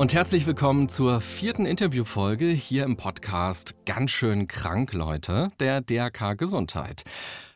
und herzlich willkommen zur vierten Interviewfolge hier im Podcast Ganz schön krank, Leute, der DRK Gesundheit.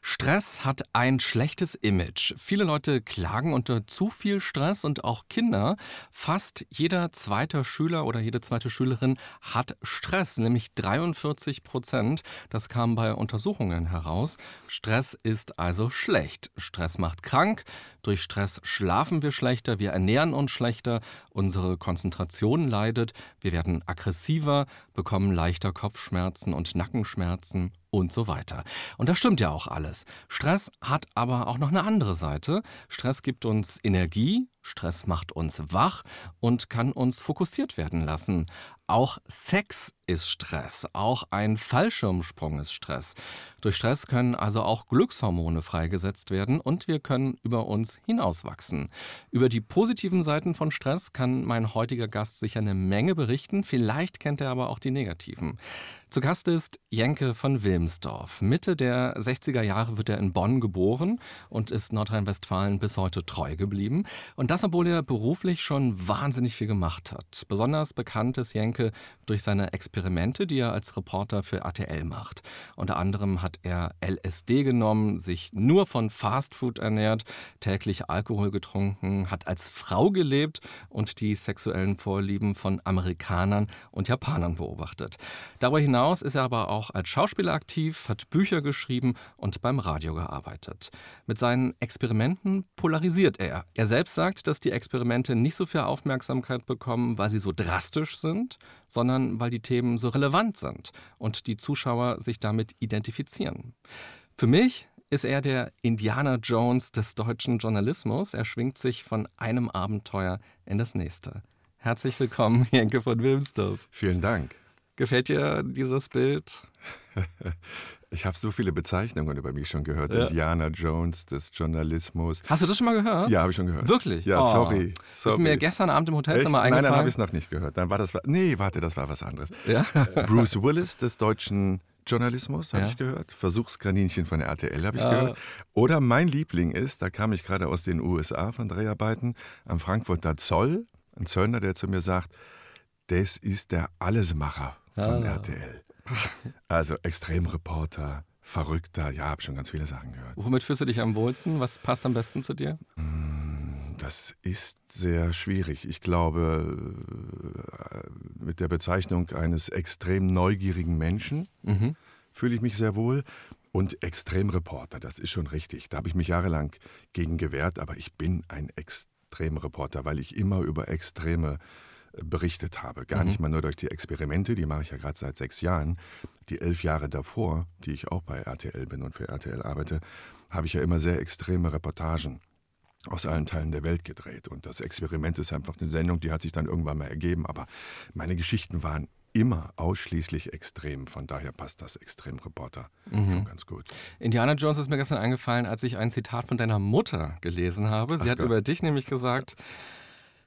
Stress hat ein schlechtes Image. Viele Leute klagen unter zu viel Stress und auch Kinder. Fast jeder zweite Schüler oder jede zweite Schülerin hat Stress, nämlich 43 Prozent. Das kam bei Untersuchungen heraus. Stress ist also schlecht. Stress macht krank. Durch Stress schlafen wir schlechter, wir ernähren uns schlechter, unsere Konzentration leidet, wir werden aggressiver, bekommen leichter Kopfschmerzen und Nackenschmerzen und so weiter. Und das stimmt ja auch alles. Stress hat aber auch noch eine andere Seite. Stress gibt uns Energie, Stress macht uns wach und kann uns fokussiert werden lassen. Auch Sex ist Stress, auch ein Fallschirmsprung ist Stress. Durch Stress können also auch Glückshormone freigesetzt werden und wir können über uns hinauswachsen. Über die positiven Seiten von Stress kann mein heutiger Gast sicher eine Menge berichten, vielleicht kennt er aber auch die negativen. Zu Gast ist Jenke von Wilmsdorf. Mitte der 60er Jahre wird er in Bonn geboren und ist Nordrhein-Westfalen bis heute treu geblieben. Und das, obwohl er beruflich schon wahnsinnig viel gemacht hat. Besonders bekannt ist Jenke durch seine Experimente, die er als Reporter für RTL macht. Unter anderem hat er LSD genommen, sich nur von Fastfood ernährt, täglich Alkohol getrunken, hat als Frau gelebt und die sexuellen Vorlieben von Amerikanern und Japanern beobachtet. Darüber hinaus ist er aber auch als Schauspieler aktiv, hat Bücher geschrieben und beim Radio gearbeitet. Mit seinen Experimenten polarisiert er. Er selbst sagt, dass die Experimente nicht so viel Aufmerksamkeit bekommen, weil sie so drastisch sind, sondern weil die Themen so relevant sind und die Zuschauer sich damit identifizieren. Für mich ist er der Indiana Jones des deutschen Journalismus. Er schwingt sich von einem Abenteuer in das nächste. Herzlich willkommen, Jenke von Wilmsdorf. Vielen Dank. Gefällt dir dieses Bild? Ich habe so viele Bezeichnungen über mich schon gehört. Ja. Indiana Jones des Journalismus. Hast du das schon mal gehört? Ja, habe ich schon gehört. Wirklich? Ja, oh. sorry, sorry. Das ist mir gestern Abend im Hotelzimmer Echt? eingefallen. Nein, dann habe ich es noch nicht gehört. Dann war das. Nee, warte, das war was anderes. Ja? Bruce Willis des deutschen Journalismus, habe ja. ich gehört. Versuchskaninchen von der RTL habe ich ja. gehört. Oder mein Liebling ist, da kam ich gerade aus den USA von Dreharbeiten, am Frankfurter Zoll, ein Zöllner, der zu mir sagt, das ist der Allesmacher von ah. RTL. Also Extremreporter, Verrückter, ja, habe schon ganz viele Sachen gehört. Womit fühlst du dich am wohlsten? Was passt am besten zu dir? Mm, das ist sehr schwierig. Ich glaube, äh, mit der Bezeichnung eines extrem neugierigen Menschen mhm. fühle ich mich sehr wohl. Und Extremreporter, das ist schon richtig. Da habe ich mich jahrelang gegen gewehrt, aber ich bin ein Extremreporter, weil ich immer über Extreme berichtet habe. Gar mhm. nicht mal nur durch die Experimente, die mache ich ja gerade seit sechs Jahren. Die elf Jahre davor, die ich auch bei RTL bin und für RTL arbeite, habe ich ja immer sehr extreme Reportagen aus allen Teilen der Welt gedreht. Und das Experiment ist einfach eine Sendung, die hat sich dann irgendwann mal ergeben. Aber meine Geschichten waren immer ausschließlich extrem. Von daher passt das Extremreporter mhm. schon ganz gut. Indiana Jones ist mir gestern eingefallen, als ich ein Zitat von deiner Mutter gelesen habe. Sie Ach hat Gott. über dich nämlich gesagt,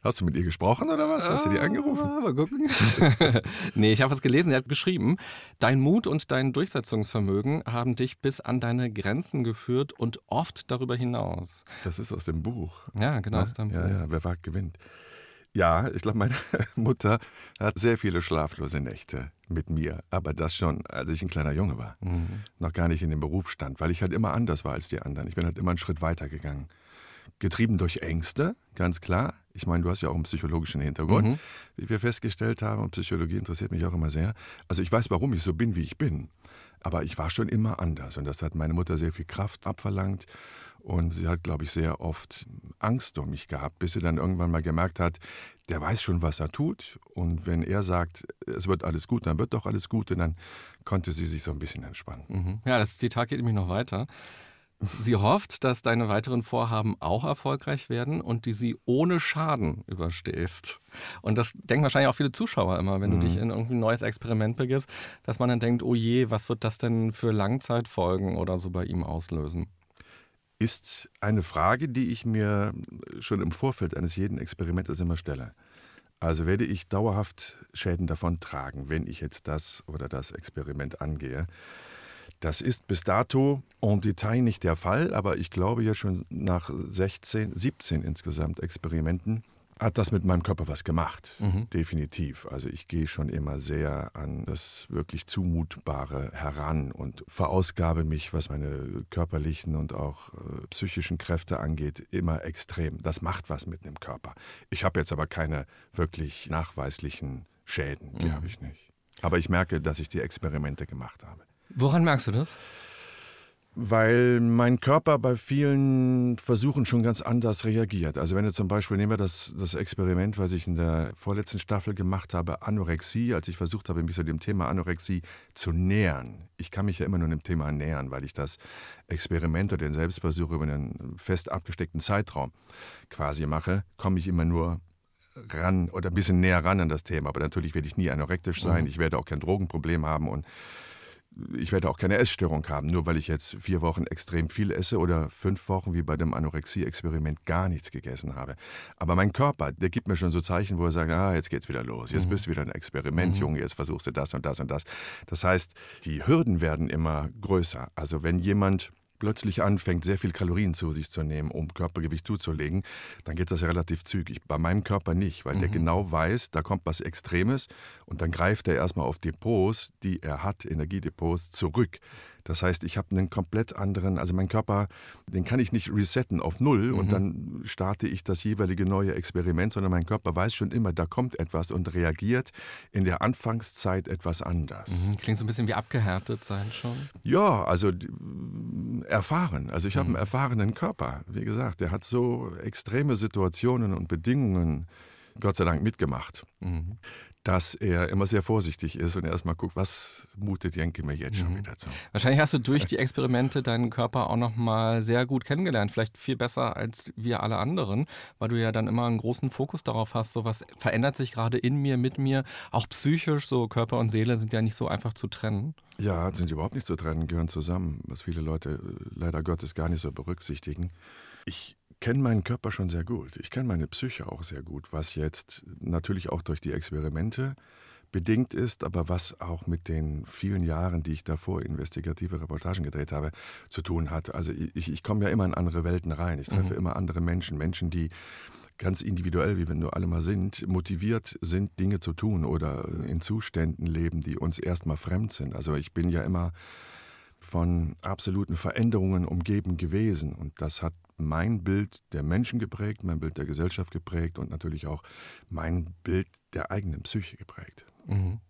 Hast du mit ihr gesprochen oder was? Hast du die angerufen? Ah, mal gucken. nee, ich habe was gelesen. Er hat geschrieben, dein Mut und dein Durchsetzungsvermögen haben dich bis an deine Grenzen geführt und oft darüber hinaus. Das ist aus dem Buch. Ja, genau. aus dem ja, Buch. ja, wer wagt, gewinnt. Ja, ich glaube, meine Mutter hat sehr viele schlaflose Nächte mit mir. Aber das schon, als ich ein kleiner Junge war. Mhm. Noch gar nicht in dem Beruf stand, weil ich halt immer anders war als die anderen. Ich bin halt immer einen Schritt weiter gegangen. Getrieben durch Ängste, ganz klar. Ich meine, du hast ja auch einen psychologischen Hintergrund, mhm. wie wir festgestellt haben. Und Psychologie interessiert mich auch immer sehr. Also ich weiß, warum ich so bin, wie ich bin. Aber ich war schon immer anders. Und das hat meine Mutter sehr viel Kraft abverlangt. Und sie hat, glaube ich, sehr oft Angst um mich gehabt, bis sie dann irgendwann mal gemerkt hat, der weiß schon, was er tut. Und wenn er sagt, es wird alles gut, dann wird doch alles gut. Und dann konnte sie sich so ein bisschen entspannen. Mhm. Ja, das Zitat geht nämlich noch weiter. Sie hofft, dass deine weiteren Vorhaben auch erfolgreich werden und die sie ohne Schaden überstehst. Und das denken wahrscheinlich auch viele Zuschauer immer, wenn mhm. du dich in irgendein neues Experiment begibst, dass man dann denkt, oh je, was wird das denn für Langzeitfolgen oder so bei ihm auslösen? Ist eine Frage, die ich mir schon im Vorfeld eines jeden Experimentes immer stelle. Also werde ich dauerhaft Schäden davon tragen, wenn ich jetzt das oder das Experiment angehe. Das ist bis dato en Detail nicht der Fall, aber ich glaube ja schon nach 16, 17 insgesamt Experimenten hat das mit meinem Körper was gemacht. Mhm. Definitiv. Also ich gehe schon immer sehr an das wirklich Zumutbare heran und verausgabe mich, was meine körperlichen und auch äh, psychischen Kräfte angeht, immer extrem. Das macht was mit dem Körper. Ich habe jetzt aber keine wirklich nachweislichen Schäden. Die mhm. habe ich nicht. Aber ich merke, dass ich die Experimente gemacht habe. Woran merkst du das? Weil mein Körper bei vielen Versuchen schon ganz anders reagiert. Also wenn du zum Beispiel, nehmen wir das, das Experiment, was ich in der vorletzten Staffel gemacht habe, Anorexie, als ich versucht habe, mich so dem Thema Anorexie zu nähern. Ich kann mich ja immer nur dem Thema nähern, weil ich das Experiment oder den Selbstversuch über einen fest abgesteckten Zeitraum quasi mache, komme ich immer nur ran oder ein bisschen näher ran an das Thema. Aber natürlich werde ich nie anorektisch sein, mhm. ich werde auch kein Drogenproblem haben und ich werde auch keine Essstörung haben, nur weil ich jetzt vier Wochen extrem viel esse oder fünf Wochen wie bei dem Anorexie-Experiment gar nichts gegessen habe. Aber mein Körper, der gibt mir schon so Zeichen, wo er sagt, ah, jetzt geht's wieder los, jetzt mhm. bist du wieder ein Experiment, mhm. Junge, jetzt versuchst du das und das und das. Das heißt, die Hürden werden immer größer. Also wenn jemand plötzlich anfängt, sehr viel Kalorien zu sich zu nehmen, um Körpergewicht zuzulegen, dann geht das ja relativ zügig. Bei meinem Körper nicht, weil mhm. der genau weiß, da kommt was Extremes und dann greift er erstmal auf Depots, die er hat, Energiedepots, zurück. Das heißt, ich habe einen komplett anderen, also mein Körper, den kann ich nicht resetten auf Null mhm. und dann starte ich das jeweilige neue Experiment, sondern mein Körper weiß schon immer, da kommt etwas und reagiert in der Anfangszeit etwas anders. Mhm. Klingt so ein bisschen wie abgehärtet sein schon. Ja, also erfahren. Also ich habe mhm. einen erfahrenen Körper. Wie gesagt, der hat so extreme Situationen und Bedingungen Gott sei Dank mitgemacht. Mhm dass er immer sehr vorsichtig ist und erstmal guckt, was mutet Jenke mir jetzt schon mhm. wieder zu. Wahrscheinlich hast du durch die Experimente deinen Körper auch nochmal sehr gut kennengelernt, vielleicht viel besser als wir alle anderen, weil du ja dann immer einen großen Fokus darauf hast, so was verändert sich gerade in mir, mit mir, auch psychisch, so Körper und Seele sind ja nicht so einfach zu trennen. Ja, sind überhaupt nicht zu trennen, gehören zusammen, was viele Leute äh, leider Gottes gar nicht so berücksichtigen. Ich kenne meinen Körper schon sehr gut. Ich kenne meine Psyche auch sehr gut, was jetzt natürlich auch durch die Experimente bedingt ist, aber was auch mit den vielen Jahren, die ich davor investigative Reportagen gedreht habe, zu tun hat. Also ich, ich komme ja immer in andere Welten rein. Ich treffe mhm. immer andere Menschen, Menschen, die ganz individuell, wie wir nur alle mal sind, motiviert sind, Dinge zu tun oder in Zuständen leben, die uns erstmal fremd sind. Also ich bin ja immer von absoluten Veränderungen umgeben gewesen und das hat mein Bild der Menschen geprägt, mein Bild der Gesellschaft geprägt und natürlich auch mein Bild der eigenen Psyche geprägt. Mhm.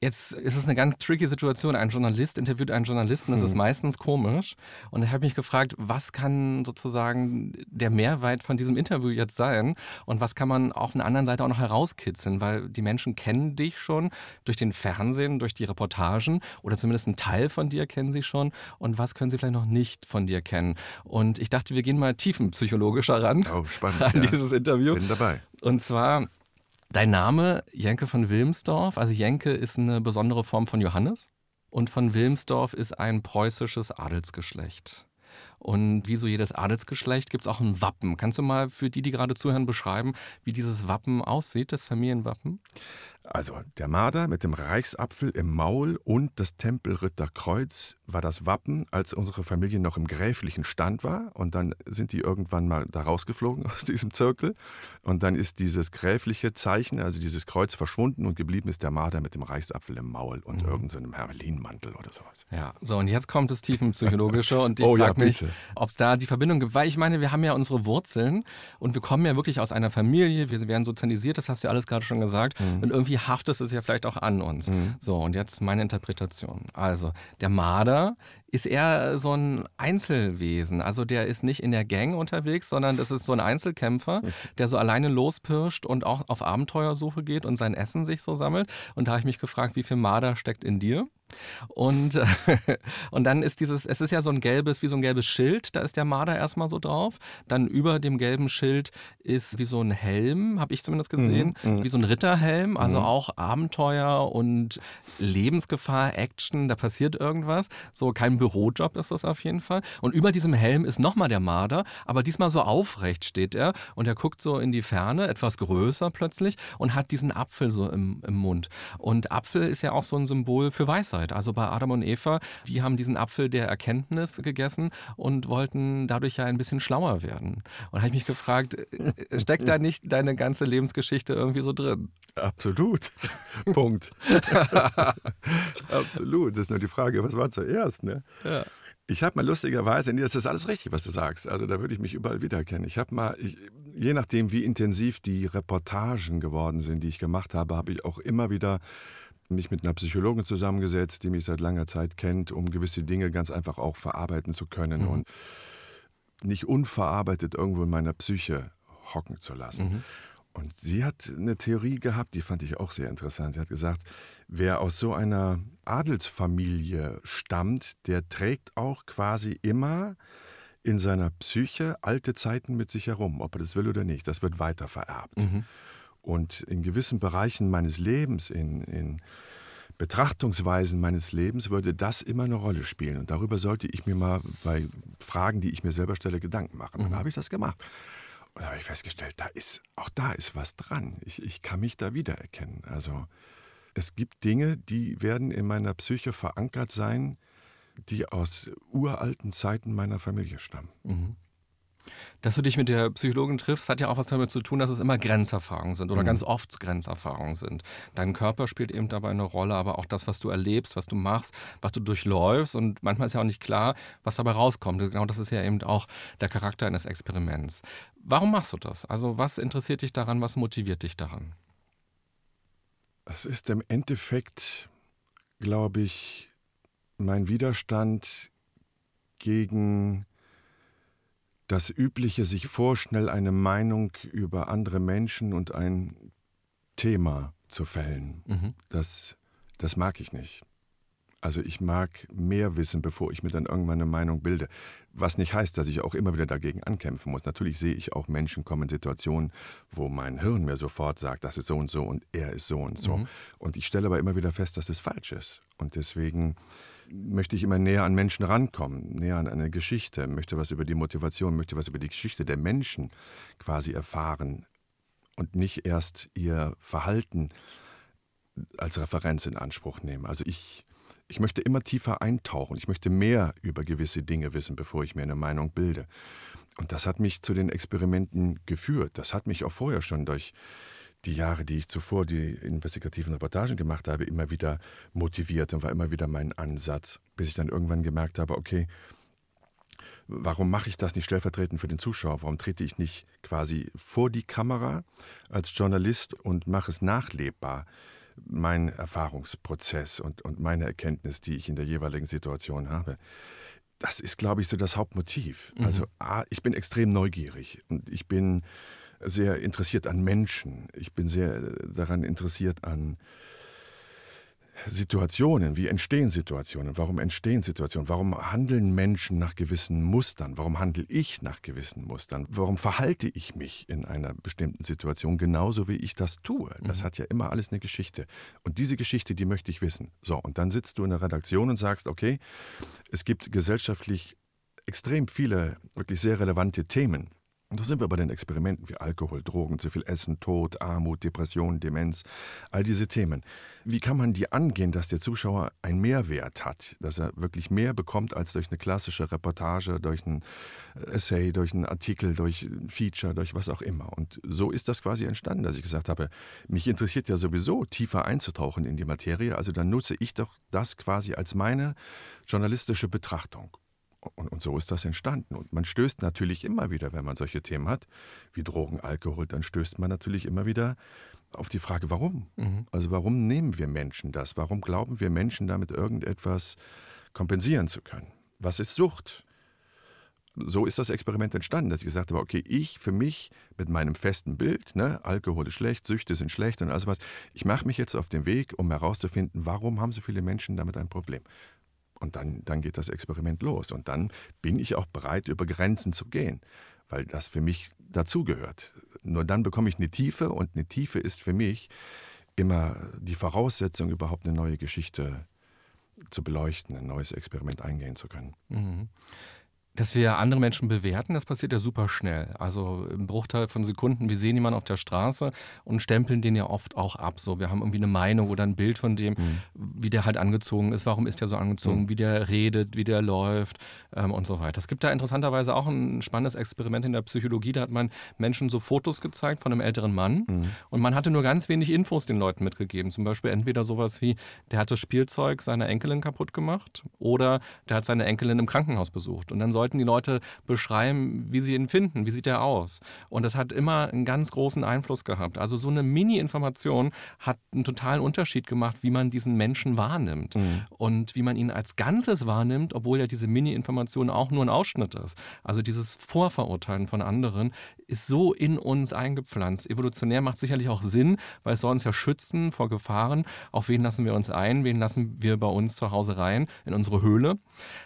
Jetzt ist es eine ganz tricky Situation. Ein Journalist interviewt einen Journalisten, das hm. ist meistens komisch. Und ich habe mich gefragt, was kann sozusagen der Mehrwert von diesem Interview jetzt sein? Und was kann man auf einer anderen Seite auch noch herauskitzeln? Weil die Menschen kennen dich schon durch den Fernsehen, durch die Reportagen oder zumindest einen Teil von dir kennen sie schon. Und was können sie vielleicht noch nicht von dir kennen? Und ich dachte, wir gehen mal tiefenpsychologischer ran oh, spannend, an ja. dieses Interview. Bin dabei. Und zwar Dein Name, Jenke von Wilmsdorf, also Jenke ist eine besondere Form von Johannes und von Wilmsdorf ist ein preußisches Adelsgeschlecht. Und wie so jedes Adelsgeschlecht gibt es auch ein Wappen. Kannst du mal für die, die gerade zuhören, beschreiben, wie dieses Wappen aussieht, das Familienwappen? Also der Marder mit dem Reichsapfel im Maul und das Tempelritterkreuz war das Wappen, als unsere Familie noch im gräflichen Stand war. Und dann sind die irgendwann mal da rausgeflogen aus diesem Zirkel. Und dann ist dieses gräfliche Zeichen, also dieses Kreuz verschwunden und geblieben ist der Marder mit dem Reichsapfel im Maul und mhm. irgendeinem so Hermelinmantel oder sowas. Ja, so und jetzt kommt das Tiefenpsychologische und ich oh, frage ja, mich, ob es da die Verbindung gibt. Weil ich meine, wir haben ja unsere Wurzeln und wir kommen ja wirklich aus einer Familie, wir werden sozialisiert, das hast du ja alles gerade schon gesagt. Mhm. Und irgendwie haftet es ja vielleicht auch an uns. Mhm. So, und jetzt meine Interpretation. Also, der Marder ist eher so ein Einzelwesen. Also der ist nicht in der Gang unterwegs, sondern das ist so ein Einzelkämpfer, der so alleine lospirscht und auch auf Abenteuersuche geht und sein Essen sich so sammelt. Und da habe ich mich gefragt, wie viel Marder steckt in dir? Und, und dann ist dieses, es ist ja so ein gelbes, wie so ein gelbes Schild, da ist der Marder erstmal so drauf. Dann über dem gelben Schild ist wie so ein Helm, habe ich zumindest gesehen, mhm, mhm, wie so ein Ritterhelm, also mhm. auch Abenteuer und Lebensgefahr, Action, da passiert irgendwas. So kein Bürojob ist das auf jeden Fall. Und über diesem Helm ist nochmal der Marder, aber diesmal so aufrecht steht er und er guckt so in die Ferne, etwas größer plötzlich und hat diesen Apfel so im, im Mund. Und Apfel ist ja auch so ein Symbol für Weisheit. Also bei Adam und Eva, die haben diesen Apfel der Erkenntnis gegessen und wollten dadurch ja ein bisschen schlauer werden. Und habe ich mich gefragt, äh, steckt da nicht deine ganze Lebensgeschichte irgendwie so drin? Absolut. Punkt. Absolut. Das ist nur die Frage, was war zuerst, ne? Ja. Ich habe mal lustigerweise, nee, das ist alles richtig, was du sagst. Also da würde ich mich überall wiedererkennen. Ich habe mal, ich, je nachdem, wie intensiv die Reportagen geworden sind, die ich gemacht habe, habe ich auch immer wieder mich mit einer Psychologin zusammengesetzt, die mich seit langer Zeit kennt, um gewisse Dinge ganz einfach auch verarbeiten zu können mhm. und nicht unverarbeitet irgendwo in meiner Psyche hocken zu lassen. Mhm. Und sie hat eine Theorie gehabt, die fand ich auch sehr interessant. Sie hat gesagt, wer aus so einer Adelsfamilie stammt, der trägt auch quasi immer in seiner Psyche alte Zeiten mit sich herum, ob er das will oder nicht. Das wird weiter vererbt. Mhm. Und in gewissen Bereichen meines Lebens, in, in Betrachtungsweisen meines Lebens, würde das immer eine Rolle spielen. Und darüber sollte ich mir mal bei Fragen, die ich mir selber stelle, Gedanken machen. Und dann mhm. habe ich das gemacht. Und da habe ich festgestellt, da ist, auch da ist was dran. Ich, ich kann mich da wiedererkennen. Also es gibt Dinge, die werden in meiner Psyche verankert sein, die aus uralten Zeiten meiner Familie stammen. Mhm. Dass du dich mit der Psychologin triffst, hat ja auch was damit zu tun, dass es immer Grenzerfahrungen sind oder mhm. ganz oft Grenzerfahrungen sind. Dein Körper spielt eben dabei eine Rolle, aber auch das, was du erlebst, was du machst, was du durchläufst. Und manchmal ist ja auch nicht klar, was dabei rauskommt. Genau das ist ja eben auch der Charakter eines Experiments. Warum machst du das? Also was interessiert dich daran, was motiviert dich daran? Es ist im Endeffekt, glaube ich, mein Widerstand gegen das übliche sich vorschnell eine Meinung über andere Menschen und ein Thema zu fällen. Mhm. Das, das mag ich nicht. Also ich mag mehr wissen, bevor ich mir dann irgendwann eine Meinung bilde. Was nicht heißt, dass ich auch immer wieder dagegen ankämpfen muss. Natürlich sehe ich auch Menschen kommen in Situationen, wo mein Hirn mir sofort sagt, das ist so und so und er ist so und so. Mhm. Und ich stelle aber immer wieder fest, dass es falsch ist. Und deswegen möchte ich immer näher an Menschen rankommen, näher an eine Geschichte, möchte was über die Motivation, möchte was über die Geschichte der Menschen quasi erfahren und nicht erst ihr Verhalten als Referenz in Anspruch nehmen. Also ich, ich möchte immer tiefer eintauchen, ich möchte mehr über gewisse Dinge wissen, bevor ich mir eine Meinung bilde. Und das hat mich zu den Experimenten geführt. Das hat mich auch vorher schon durch die Jahre, die ich zuvor die investigativen Reportagen gemacht habe, immer wieder motiviert und war immer wieder mein Ansatz, bis ich dann irgendwann gemerkt habe, okay, warum mache ich das nicht stellvertretend für den Zuschauer? Warum trete ich nicht quasi vor die Kamera als Journalist und mache es nachlebbar? Mein Erfahrungsprozess und, und meine Erkenntnis, die ich in der jeweiligen Situation habe. Das ist, glaube ich, so das Hauptmotiv. Mhm. Also, A, ich bin extrem neugierig und ich bin sehr interessiert an Menschen. Ich bin sehr daran interessiert an Situationen. Wie entstehen Situationen? Warum entstehen Situationen? Warum handeln Menschen nach gewissen Mustern? Warum handle ich nach gewissen Mustern? Warum verhalte ich mich in einer bestimmten Situation genauso, wie ich das tue? Das mhm. hat ja immer alles eine Geschichte. Und diese Geschichte, die möchte ich wissen. So, und dann sitzt du in der Redaktion und sagst, okay, es gibt gesellschaftlich extrem viele wirklich sehr relevante Themen. Und da sind wir bei den Experimenten wie Alkohol, Drogen, zu viel Essen, Tod, Armut, Depression, Demenz, all diese Themen. Wie kann man die angehen, dass der Zuschauer einen Mehrwert hat, dass er wirklich mehr bekommt als durch eine klassische Reportage, durch ein Essay, durch einen Artikel, durch ein Feature, durch was auch immer. Und so ist das quasi entstanden, dass ich gesagt habe, mich interessiert ja sowieso tiefer einzutauchen in die Materie, also dann nutze ich doch das quasi als meine journalistische Betrachtung. Und, und, so ist das entstanden. Und man stößt natürlich immer wieder, wenn man solche Themen hat, wie Drogen, Alkohol, dann stößt man natürlich immer wieder auf die Frage, warum? Mhm. Also warum nehmen wir Menschen das? Warum glauben wir Menschen damit irgendetwas kompensieren zu können? Was ist Sucht? so ist das Experiment entstanden, dass ich gesagt habe, okay, ich für mich mit meinem festen Bild, ne, Alkohol ist schlecht, Süchte sind schlecht und alles was, ich mache mich jetzt auf den Weg, um herauszufinden, warum haben so viele Menschen damit ein Problem. Und dann, dann geht das Experiment los. Und dann bin ich auch bereit, über Grenzen zu gehen, weil das für mich dazugehört. Nur dann bekomme ich eine Tiefe und eine Tiefe ist für mich immer die Voraussetzung, überhaupt eine neue Geschichte zu beleuchten, ein neues Experiment eingehen zu können. Mhm. Dass wir andere Menschen bewerten, das passiert ja super schnell. Also im Bruchteil von Sekunden, wir sehen jemanden auf der Straße und stempeln den ja oft auch ab. So, wir haben irgendwie eine Meinung oder ein Bild von dem, mhm. wie der halt angezogen ist, warum ist der so angezogen, mhm. wie der redet, wie der läuft ähm, und so weiter. Es gibt da interessanterweise auch ein spannendes Experiment in der Psychologie. Da hat man Menschen so Fotos gezeigt von einem älteren Mann mhm. und man hatte nur ganz wenig Infos den Leuten mitgegeben. Zum Beispiel entweder sowas wie, der hat das Spielzeug seiner Enkelin kaputt gemacht oder der hat seine Enkelin im Krankenhaus besucht. Und dann sollten die Leute beschreiben, wie sie ihn finden, wie sieht er aus. Und das hat immer einen ganz großen Einfluss gehabt. Also so eine Mini-Information hat einen totalen Unterschied gemacht, wie man diesen Menschen wahrnimmt mhm. und wie man ihn als Ganzes wahrnimmt, obwohl ja diese Mini-Information auch nur ein Ausschnitt ist. Also dieses Vorverurteilen von anderen ist so in uns eingepflanzt. Evolutionär macht sicherlich auch Sinn, weil es soll uns ja schützen vor Gefahren. Auf wen lassen wir uns ein? Wen lassen wir bei uns zu Hause rein? In unsere Höhle.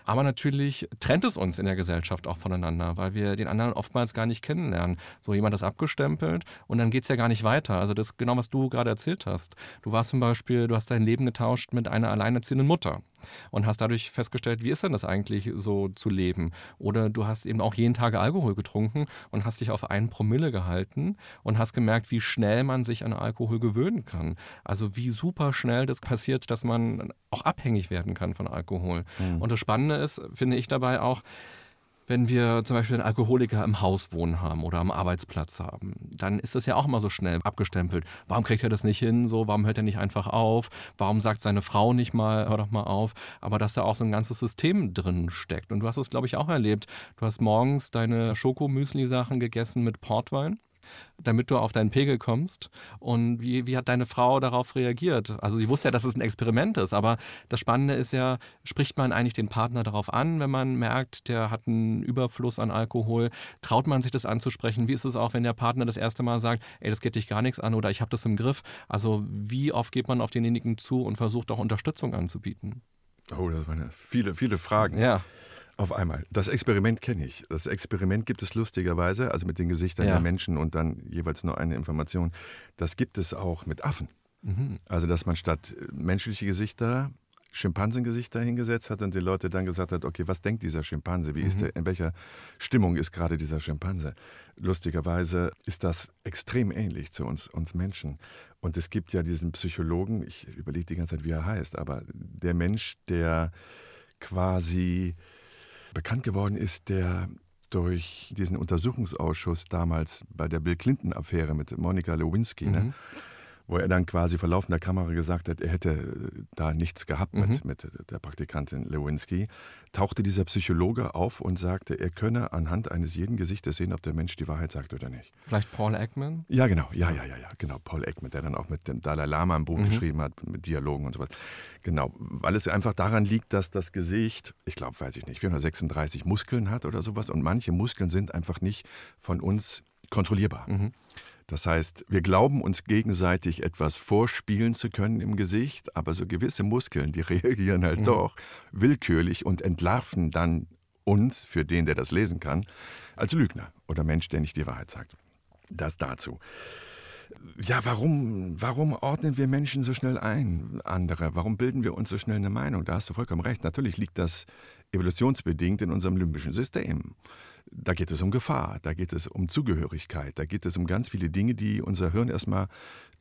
Aber natürlich trennt es uns in der Gesellschaft auch voneinander, weil wir den anderen oftmals gar nicht kennenlernen. So jemand ist abgestempelt und dann geht es ja gar nicht weiter. Also das ist genau, was du gerade erzählt hast. Du warst zum Beispiel, du hast dein Leben getauscht mit einer alleinerziehenden Mutter und hast dadurch festgestellt, wie ist denn das eigentlich so zu leben? Oder du hast eben auch jeden Tag Alkohol getrunken und hast dich auf einen Promille gehalten und hast gemerkt, wie schnell man sich an Alkohol gewöhnen kann. Also wie super schnell das passiert, dass man auch abhängig werden kann von Alkohol. Mhm. Und das Spannende ist, finde ich dabei auch, wenn wir zum Beispiel einen Alkoholiker im Haus wohnen haben oder am Arbeitsplatz haben, dann ist das ja auch immer so schnell abgestempelt. Warum kriegt er das nicht hin? So, warum hört er nicht einfach auf? Warum sagt seine Frau nicht mal, hör doch mal auf? Aber dass da auch so ein ganzes System drin steckt. Und du hast es, glaube ich, auch erlebt. Du hast morgens deine Schokomüsli-Sachen gegessen mit Portwein damit du auf deinen Pegel kommst. Und wie, wie hat deine Frau darauf reagiert? Also sie wusste ja, dass es ein Experiment ist, aber das Spannende ist ja, spricht man eigentlich den Partner darauf an, wenn man merkt, der hat einen Überfluss an Alkohol? Traut man sich das anzusprechen? Wie ist es auch, wenn der Partner das erste Mal sagt, ey, das geht dich gar nichts an oder ich habe das im Griff? Also wie oft geht man auf denjenigen zu und versucht auch Unterstützung anzubieten? Oh, das waren viele, viele Fragen. Ja. Auf einmal. Das Experiment kenne ich. Das Experiment gibt es lustigerweise, also mit den Gesichtern ja. der Menschen und dann jeweils nur eine Information. Das gibt es auch mit Affen. Mhm. Also, dass man statt menschliche Gesichter Schimpansengesichter hingesetzt hat und die Leute dann gesagt hat, okay, was denkt dieser Schimpanse? Wie mhm. ist der, in welcher Stimmung ist gerade dieser Schimpanse? Lustigerweise ist das extrem ähnlich zu uns, uns Menschen. Und es gibt ja diesen Psychologen, ich überlege die ganze Zeit, wie er heißt, aber der Mensch, der quasi bekannt geworden ist, der durch diesen Untersuchungsausschuss damals bei der Bill Clinton-Affäre mit Monika Lewinsky, ne, mhm. ne, wo er dann quasi vor laufender Kamera gesagt hat, er hätte da nichts gehabt mhm. mit, mit der Praktikantin Lewinsky, tauchte dieser Psychologe auf und sagte, er könne anhand eines jeden Gesichtes sehen, ob der Mensch die Wahrheit sagt oder nicht. Vielleicht Paul Ekman? Ja, genau, ja, ja, ja, ja, genau, Paul Ekman, der dann auch mit dem Dalai Lama ein Buch mhm. geschrieben hat, mit Dialogen und sowas. Genau, weil es einfach daran liegt, dass das Gesicht, ich glaube, weiß ich nicht, 436 Muskeln hat oder sowas und manche Muskeln sind einfach nicht von uns kontrollierbar. Mhm. Das heißt, wir glauben uns gegenseitig etwas vorspielen zu können im Gesicht, aber so gewisse Muskeln, die reagieren halt mhm. doch willkürlich und entlarven dann uns, für den, der das lesen kann, als Lügner oder Mensch, der nicht die Wahrheit sagt. Das dazu. Ja, warum, warum ordnen wir Menschen so schnell ein, andere? Warum bilden wir uns so schnell eine Meinung? Da hast du vollkommen recht. Natürlich liegt das evolutionsbedingt in unserem limbischen System. Da geht es um Gefahr, da geht es um Zugehörigkeit, da geht es um ganz viele Dinge, die unser Hirn erstmal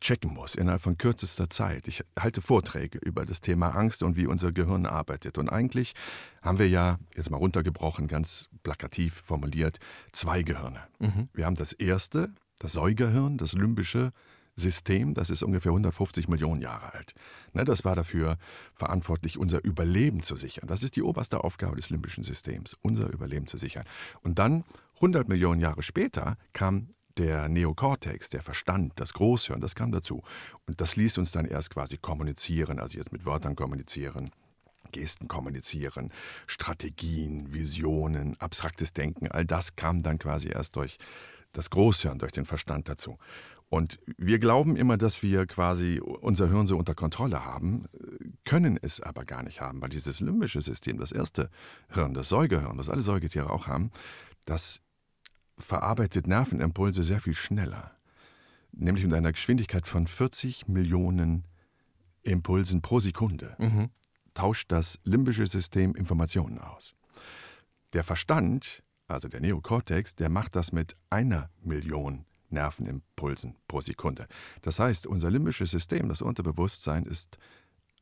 checken muss innerhalb von kürzester Zeit. Ich halte Vorträge über das Thema Angst und wie unser Gehirn arbeitet. Und eigentlich haben wir ja, jetzt mal runtergebrochen, ganz plakativ formuliert, zwei Gehirne. Mhm. Wir haben das erste, das Säugerhirn, das limbische System, das ist ungefähr 150 Millionen Jahre alt. Ne, das war dafür verantwortlich, unser Überleben zu sichern. Das ist die oberste Aufgabe des limbischen Systems, unser Überleben zu sichern. Und dann, 100 Millionen Jahre später, kam der Neokortex, der Verstand, das Großhirn, das kam dazu. Und das ließ uns dann erst quasi kommunizieren, also jetzt mit Wörtern kommunizieren, Gesten kommunizieren, Strategien, Visionen, abstraktes Denken, all das kam dann quasi erst durch das Großhirn, durch den Verstand dazu. Und wir glauben immer, dass wir quasi unser Hirn so unter Kontrolle haben, können es aber gar nicht haben, weil dieses limbische System, das erste Hirn, das Säugehirn, das alle Säugetiere auch haben, das verarbeitet Nervenimpulse sehr viel schneller. Nämlich mit einer Geschwindigkeit von 40 Millionen Impulsen pro Sekunde. Mhm. Tauscht das limbische System Informationen aus. Der Verstand, also der Neokortex, der macht das mit einer Million Nervenimpulsen pro Sekunde. Das heißt, unser limbisches System, das Unterbewusstsein, ist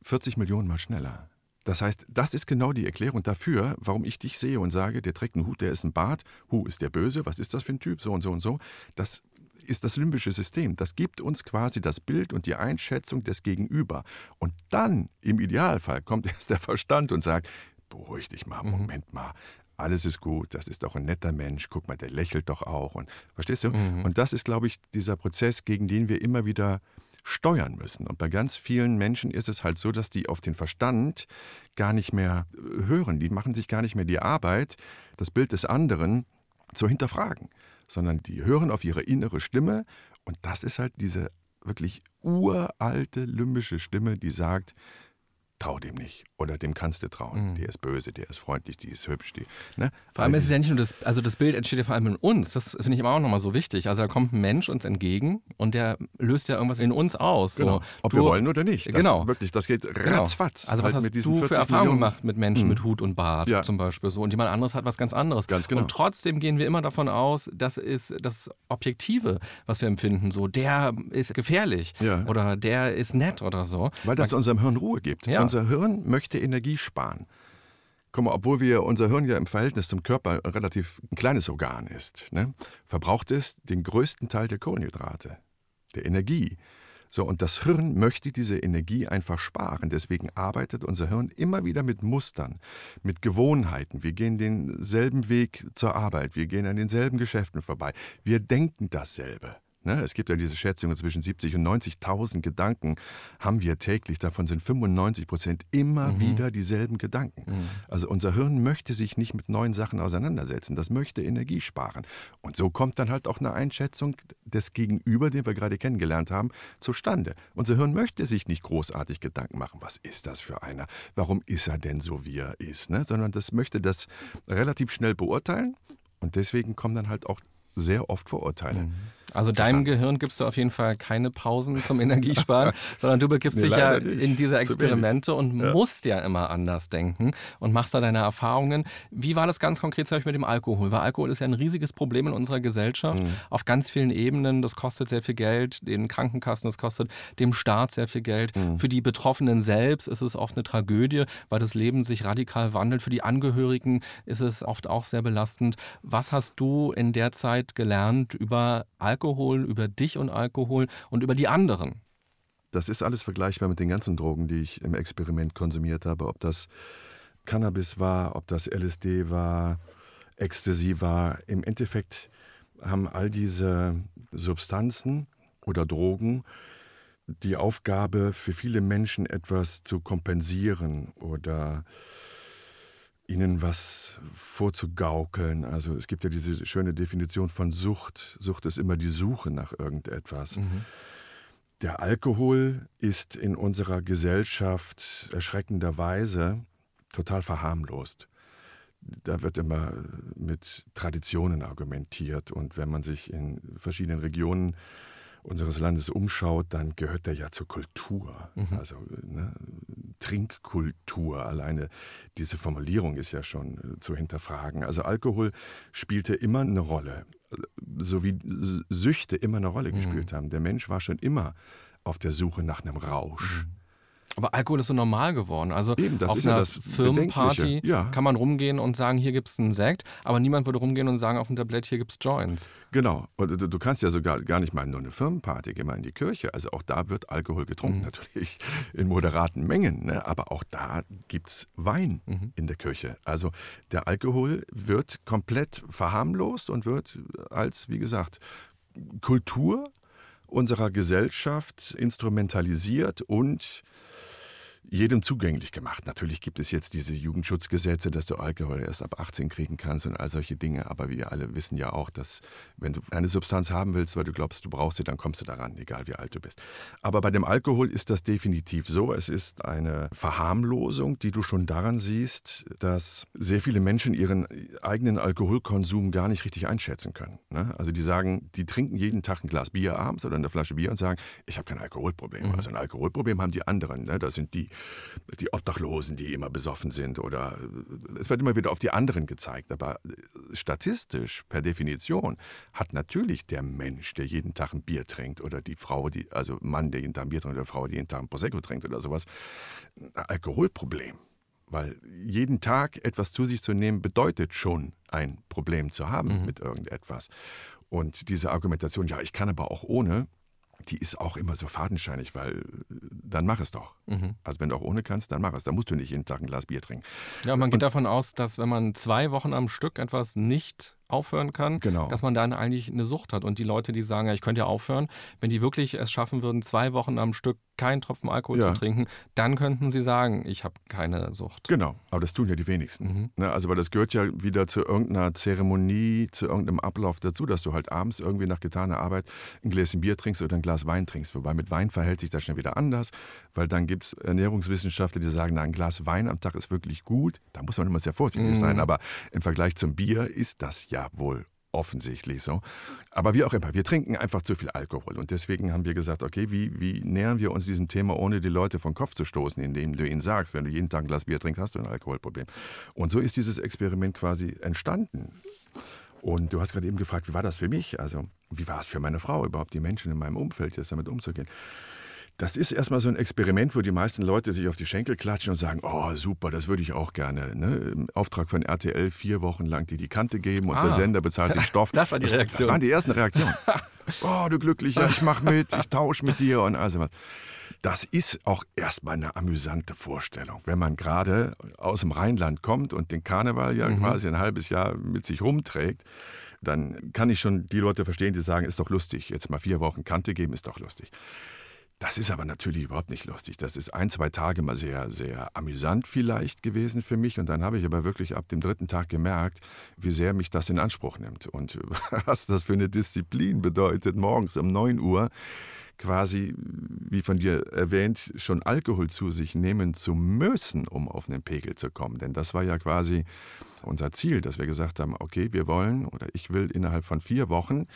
40 Millionen Mal schneller. Das heißt, das ist genau die Erklärung dafür, warum ich dich sehe und sage, der trägt einen Hut, der ist ein Bart, Hu ist der Böse, was ist das für ein Typ, so und so und so. Das ist das limbische System. Das gibt uns quasi das Bild und die Einschätzung des Gegenüber. Und dann, im Idealfall, kommt erst der Verstand und sagt, beruhig dich mal, mhm. Moment mal, alles ist gut, das ist doch ein netter Mensch, guck mal, der lächelt doch auch. Und verstehst du? Mhm. Und das ist, glaube ich, dieser Prozess, gegen den wir immer wieder steuern müssen. Und bei ganz vielen Menschen ist es halt so, dass die auf den Verstand gar nicht mehr äh, hören. Die machen sich gar nicht mehr die Arbeit, das Bild des anderen zu hinterfragen, sondern die hören auf ihre innere Stimme. Und das ist halt diese wirklich uralte limbische Stimme, die sagt, trau dem nicht. Oder dem kannst du trauen. Mhm. Der ist böse, der ist freundlich, die ist hübsch. Die, ne? Vor allem ist es ja nicht nur das, also das Bild entsteht ja vor allem in uns. Das finde ich immer auch nochmal so wichtig. Also da kommt ein Mensch uns entgegen und der löst ja irgendwas in uns aus. Genau. So, Ob du, wir wollen oder nicht. Das, genau. Wirklich, das geht genau. ratzfatz. Also was halt hast du für Erfahrungen gemacht mit Menschen mhm. mit Hut und Bart ja. zum Beispiel so und jemand anderes hat was ganz anderes. Ganz genau. Und trotzdem gehen wir immer davon aus, das ist das Objektive, was wir empfinden. So, der ist gefährlich ja. oder der ist nett oder so. Weil das unserem Hirn Ruhe gibt. Ja. Unser Hirn möchte Energie sparen. Guck mal, obwohl wir unser Hirn ja im Verhältnis zum Körper ein relativ ein kleines Organ ist, ne, verbraucht es den größten Teil der Kohlenhydrate, der Energie. So, und das Hirn möchte diese Energie einfach sparen. Deswegen arbeitet unser Hirn immer wieder mit Mustern, mit Gewohnheiten. Wir gehen denselben Weg zur Arbeit, wir gehen an denselben Geschäften vorbei. Wir denken dasselbe. Ne? Es gibt ja diese Schätzungen zwischen 70 und 90.000 Gedanken haben wir täglich. Davon sind 95 Prozent immer mhm. wieder dieselben Gedanken. Mhm. Also unser Hirn möchte sich nicht mit neuen Sachen auseinandersetzen. Das möchte Energie sparen. Und so kommt dann halt auch eine Einschätzung des Gegenüber, den wir gerade kennengelernt haben, zustande. Unser Hirn möchte sich nicht großartig Gedanken machen. Was ist das für einer? Warum ist er denn so, wie er ist? Ne? Sondern das möchte das relativ schnell beurteilen. Und deswegen kommen dann halt auch sehr oft Vorurteile. Mhm. Also deinem Gehirn gibst du auf jeden Fall keine Pausen zum Energiesparen, sondern du begibst nee, dich ja in diese Experimente und ja. musst ja immer anders denken und machst da deine Erfahrungen. Wie war das ganz konkret zum Beispiel mit dem Alkohol? Weil Alkohol ist ja ein riesiges Problem in unserer Gesellschaft mhm. auf ganz vielen Ebenen. Das kostet sehr viel Geld, den Krankenkassen, das kostet dem Staat sehr viel Geld. Mhm. Für die Betroffenen selbst ist es oft eine Tragödie, weil das Leben sich radikal wandelt. Für die Angehörigen ist es oft auch sehr belastend. Was hast du in der Zeit gelernt über Alkohol? Alkohol, über dich und Alkohol und über die anderen. Das ist alles vergleichbar mit den ganzen Drogen, die ich im Experiment konsumiert habe. Ob das Cannabis war, ob das LSD war, Ecstasy war. Im Endeffekt haben all diese Substanzen oder Drogen die Aufgabe, für viele Menschen etwas zu kompensieren oder ihnen was vorzugaukeln. Also es gibt ja diese schöne Definition von Sucht. Sucht ist immer die Suche nach irgendetwas. Mhm. Der Alkohol ist in unserer Gesellschaft erschreckenderweise total verharmlost. Da wird immer mit Traditionen argumentiert und wenn man sich in verschiedenen Regionen unseres Landes umschaut, dann gehört der ja zur Kultur. Mhm. Also ne, Trinkkultur. Alleine diese Formulierung ist ja schon äh, zu hinterfragen. Also Alkohol spielte immer eine Rolle, so wie Süchte immer eine Rolle mhm. gespielt haben. Der Mensch war schon immer auf der Suche nach einem Rausch. Mhm. Aber Alkohol ist so normal geworden. Also Eben, auf einer ja Firmenparty ja. kann man rumgehen und sagen, hier gibt es einen Sekt, aber niemand würde rumgehen und sagen auf dem Tablett, hier gibt es Joints. Genau. Und du, du, kannst ja sogar gar nicht mal nur eine Firmenparty, geh mal in die Kirche. Also auch da wird Alkohol getrunken, mhm. natürlich in moderaten Mengen. Ne? Aber auch da gibt es Wein mhm. in der Kirche. Also der Alkohol wird komplett verharmlost und wird als, wie gesagt, Kultur unserer Gesellschaft instrumentalisiert und jedem zugänglich gemacht. Natürlich gibt es jetzt diese Jugendschutzgesetze, dass du Alkohol erst ab 18 kriegen kannst und all solche Dinge. Aber wir alle wissen ja auch, dass wenn du eine Substanz haben willst, weil du glaubst, du brauchst sie, dann kommst du daran, egal wie alt du bist. Aber bei dem Alkohol ist das definitiv so. Es ist eine Verharmlosung, die du schon daran siehst, dass sehr viele Menschen ihren eigenen Alkoholkonsum gar nicht richtig einschätzen können. Ne? Also die sagen, die trinken jeden Tag ein Glas Bier abends oder eine Flasche Bier und sagen, ich habe kein Alkoholproblem. Mhm. Also ein Alkoholproblem haben die anderen. Ne? Das sind die die Obdachlosen, die immer besoffen sind oder es wird immer wieder auf die anderen gezeigt. Aber statistisch, per Definition, hat natürlich der Mensch, der jeden Tag ein Bier trinkt oder die Frau, die, also Mann, der jeden Tag ein Bier trinkt oder Frau, die jeden Tag ein Prosecco trinkt oder sowas, ein Alkoholproblem. Weil jeden Tag etwas zu sich zu nehmen, bedeutet schon ein Problem zu haben mhm. mit irgendetwas. Und diese Argumentation, ja, ich kann aber auch ohne, die ist auch immer so fadenscheinig, weil dann mach es doch. Mhm. Also wenn du auch ohne kannst, dann mach es. Dann musst du nicht jeden Tag ein Glas Bier trinken. Ja, man geht Und, davon aus, dass wenn man zwei Wochen am Stück etwas nicht aufhören kann, genau. dass man dann eigentlich eine Sucht hat. Und die Leute, die sagen, ja, ich könnte ja aufhören, wenn die wirklich es schaffen würden, zwei Wochen am Stück keinen Tropfen Alkohol ja. zu trinken, dann könnten sie sagen, ich habe keine Sucht. Genau, aber das tun ja die wenigsten. Mhm. Ne, also, weil das gehört ja wieder zu irgendeiner Zeremonie, zu irgendeinem Ablauf dazu, dass du halt abends irgendwie nach getaner Arbeit ein Gläschen Bier trinkst oder ein Glas Wein trinkst. Wobei mit Wein verhält sich das schon wieder anders, weil dann gibt es Ernährungswissenschaftler, die sagen, na, ein Glas Wein am Tag ist wirklich gut. Da muss man immer sehr vorsichtig mhm. sein, aber im Vergleich zum Bier ist das ja wohl offensichtlich so. Aber wie auch immer, wir trinken einfach zu viel Alkohol. Und deswegen haben wir gesagt, okay, wie, wie nähern wir uns diesem Thema, ohne die Leute vom Kopf zu stoßen, indem du ihnen sagst, wenn du jeden Tag ein Glas Bier trinkst, hast du ein Alkoholproblem. Und so ist dieses Experiment quasi entstanden. Und du hast gerade eben gefragt, wie war das für mich? Also, wie war es für meine Frau überhaupt, die Menschen in meinem Umfeld, jetzt damit umzugehen? Das ist erstmal so ein Experiment, wo die meisten Leute sich auf die Schenkel klatschen und sagen, oh super, das würde ich auch gerne. Ne? Im Auftrag von RTL vier Wochen lang die die Kante geben und ah. der Sender bezahlt den Stoff. Das war die Reaktion. Das waren die ersten Reaktionen. oh, du Glücklicher, ich mach mit, ich tausche mit dir und also was. Das ist auch erstmal eine amüsante Vorstellung, wenn man gerade aus dem Rheinland kommt und den Karneval ja mhm. quasi ein halbes Jahr mit sich rumträgt dann kann ich schon die Leute verstehen, die sagen, ist doch lustig, jetzt mal vier Wochen Kante geben, ist doch lustig. Das ist aber natürlich überhaupt nicht lustig. Das ist ein, zwei Tage mal sehr, sehr amüsant vielleicht gewesen für mich. Und dann habe ich aber wirklich ab dem dritten Tag gemerkt, wie sehr mich das in Anspruch nimmt. Und was das für eine Disziplin bedeutet, morgens um 9 Uhr quasi, wie von dir erwähnt, schon Alkohol zu sich nehmen zu müssen, um auf einen Pegel zu kommen. Denn das war ja quasi unser Ziel, dass wir gesagt haben, okay, wir wollen oder ich will innerhalb von vier Wochen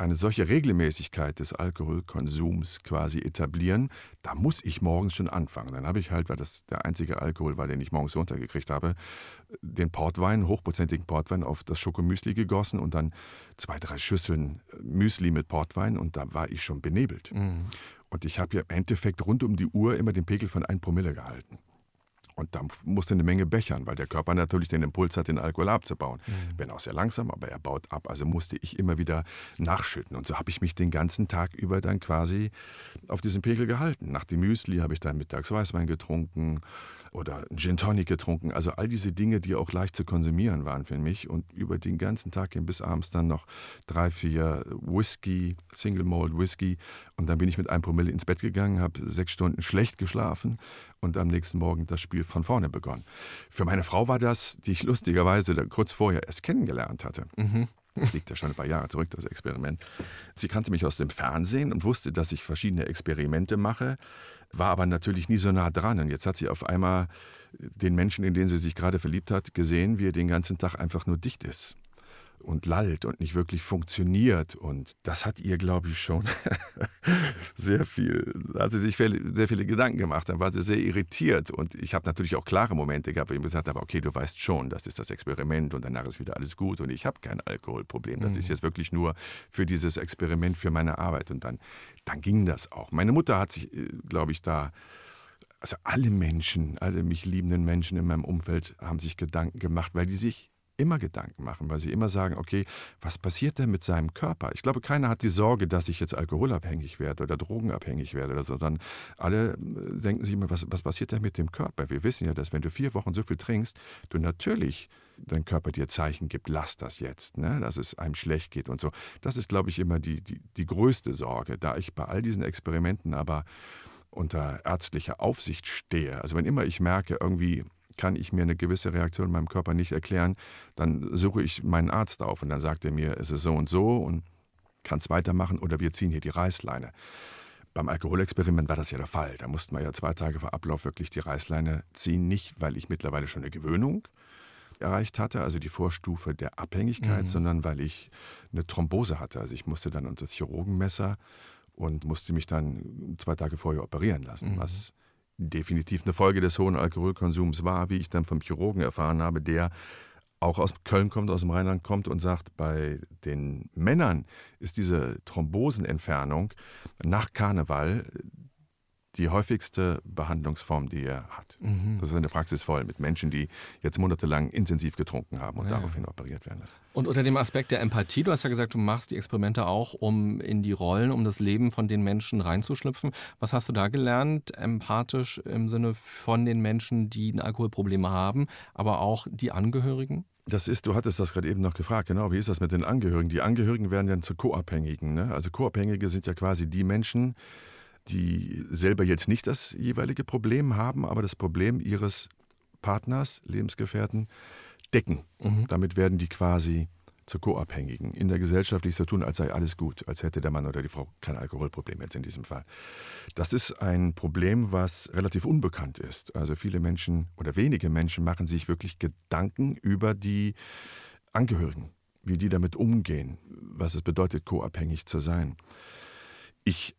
eine solche Regelmäßigkeit des Alkoholkonsums quasi etablieren, da muss ich morgens schon anfangen. Dann habe ich halt, weil das der einzige Alkohol war, den ich morgens runtergekriegt habe, den Portwein, hochprozentigen Portwein auf das Schokomüsli gegossen und dann zwei, drei Schüsseln Müsli mit Portwein und da war ich schon benebelt. Mhm. Und ich habe ja im Endeffekt rund um die Uhr immer den Pegel von 1 Promille gehalten. Und da musste eine Menge bechern, weil der Körper natürlich den Impuls hat, den Alkohol abzubauen. Mhm. Wenn auch sehr langsam, aber er baut ab. Also musste ich immer wieder nachschütten. Und so habe ich mich den ganzen Tag über dann quasi auf diesen Pegel gehalten. Nach dem Müsli habe ich dann mittags Weißwein getrunken oder Gin Tonic getrunken. Also all diese Dinge, die auch leicht zu konsumieren waren für mich. Und über den ganzen Tag hin bis abends dann noch drei, vier Whisky, Single Malt Whisky. Und dann bin ich mit einem Promille ins Bett gegangen, habe sechs Stunden schlecht geschlafen und am nächsten Morgen das Spiel von vorne begonnen. Für meine Frau war das, die ich lustigerweise kurz vorher erst kennengelernt hatte. Mhm. Das liegt ja schon ein paar Jahre zurück, das Experiment. Sie kannte mich aus dem Fernsehen und wusste, dass ich verschiedene Experimente mache, war aber natürlich nie so nah dran. Und jetzt hat sie auf einmal den Menschen, in den sie sich gerade verliebt hat, gesehen, wie er den ganzen Tag einfach nur dicht ist und lallt und nicht wirklich funktioniert. Und das hat ihr, glaube ich, schon sehr viel, da hat sie sich sehr viele Gedanken gemacht. Dann war sie sehr irritiert. Und ich habe natürlich auch klare Momente gehabt, wo ich gesagt habe, okay, du weißt schon, das ist das Experiment und danach ist wieder alles gut und ich habe kein Alkoholproblem. Das mhm. ist jetzt wirklich nur für dieses Experiment, für meine Arbeit. Und dann, dann ging das auch. Meine Mutter hat sich, äh, glaube ich, da also alle Menschen, alle mich liebenden Menschen in meinem Umfeld haben sich Gedanken gemacht, weil die sich immer Gedanken machen, weil sie immer sagen, okay, was passiert denn mit seinem Körper? Ich glaube, keiner hat die Sorge, dass ich jetzt alkoholabhängig werde oder drogenabhängig werde oder so, sondern alle äh, denken sich immer, was, was passiert denn mit dem Körper? Wir wissen ja, dass wenn du vier Wochen so viel trinkst, du natürlich dein Körper dir Zeichen gibt, lass das jetzt, ne? dass es einem schlecht geht und so. Das ist, glaube ich, immer die, die, die größte Sorge, da ich bei all diesen Experimenten aber unter ärztlicher Aufsicht stehe, also wenn immer ich merke, irgendwie kann ich mir eine gewisse Reaktion in meinem Körper nicht erklären, dann suche ich meinen Arzt auf und dann sagt er mir, es ist so und so und kann es weitermachen oder wir ziehen hier die Reißleine. Beim Alkoholexperiment war das ja der Fall. Da mussten wir ja zwei Tage vor Ablauf wirklich die Reißleine ziehen. Nicht, weil ich mittlerweile schon eine Gewöhnung erreicht hatte, also die Vorstufe der Abhängigkeit, mhm. sondern weil ich eine Thrombose hatte. Also ich musste dann unter das Chirurgenmesser und musste mich dann zwei Tage vorher operieren lassen, mhm. was definitiv eine Folge des hohen Alkoholkonsums war, wie ich dann vom Chirurgen erfahren habe, der auch aus Köln kommt, aus dem Rheinland kommt und sagt, bei den Männern ist diese Thrombosenentfernung nach Karneval die häufigste Behandlungsform, die er hat. Mhm. Das ist eine Praxis voll mit Menschen, die jetzt monatelang intensiv getrunken haben und ja. daraufhin operiert werden lassen. Und unter dem Aspekt der Empathie, du hast ja gesagt, du machst die Experimente auch, um in die Rollen, um das Leben von den Menschen reinzuschlüpfen. Was hast du da gelernt, empathisch im Sinne von den Menschen, die ein Alkoholproblem haben, aber auch die Angehörigen? Das ist, du hattest das gerade eben noch gefragt, genau, wie ist das mit den Angehörigen? Die Angehörigen werden dann zu Co-Abhängigen. Ne? Also Co-Abhängige sind ja quasi die Menschen, die selber jetzt nicht das jeweilige Problem haben, aber das Problem ihres Partners, Lebensgefährten decken. Mhm. Damit werden die quasi zu Co-Abhängigen. In der Gesellschaft so tun, als sei alles gut, als hätte der Mann oder die Frau kein Alkoholproblem jetzt in diesem Fall. Das ist ein Problem, was relativ unbekannt ist. Also viele Menschen oder wenige Menschen machen sich wirklich Gedanken über die Angehörigen, wie die damit umgehen, was es bedeutet, co-abhängig zu sein. Ich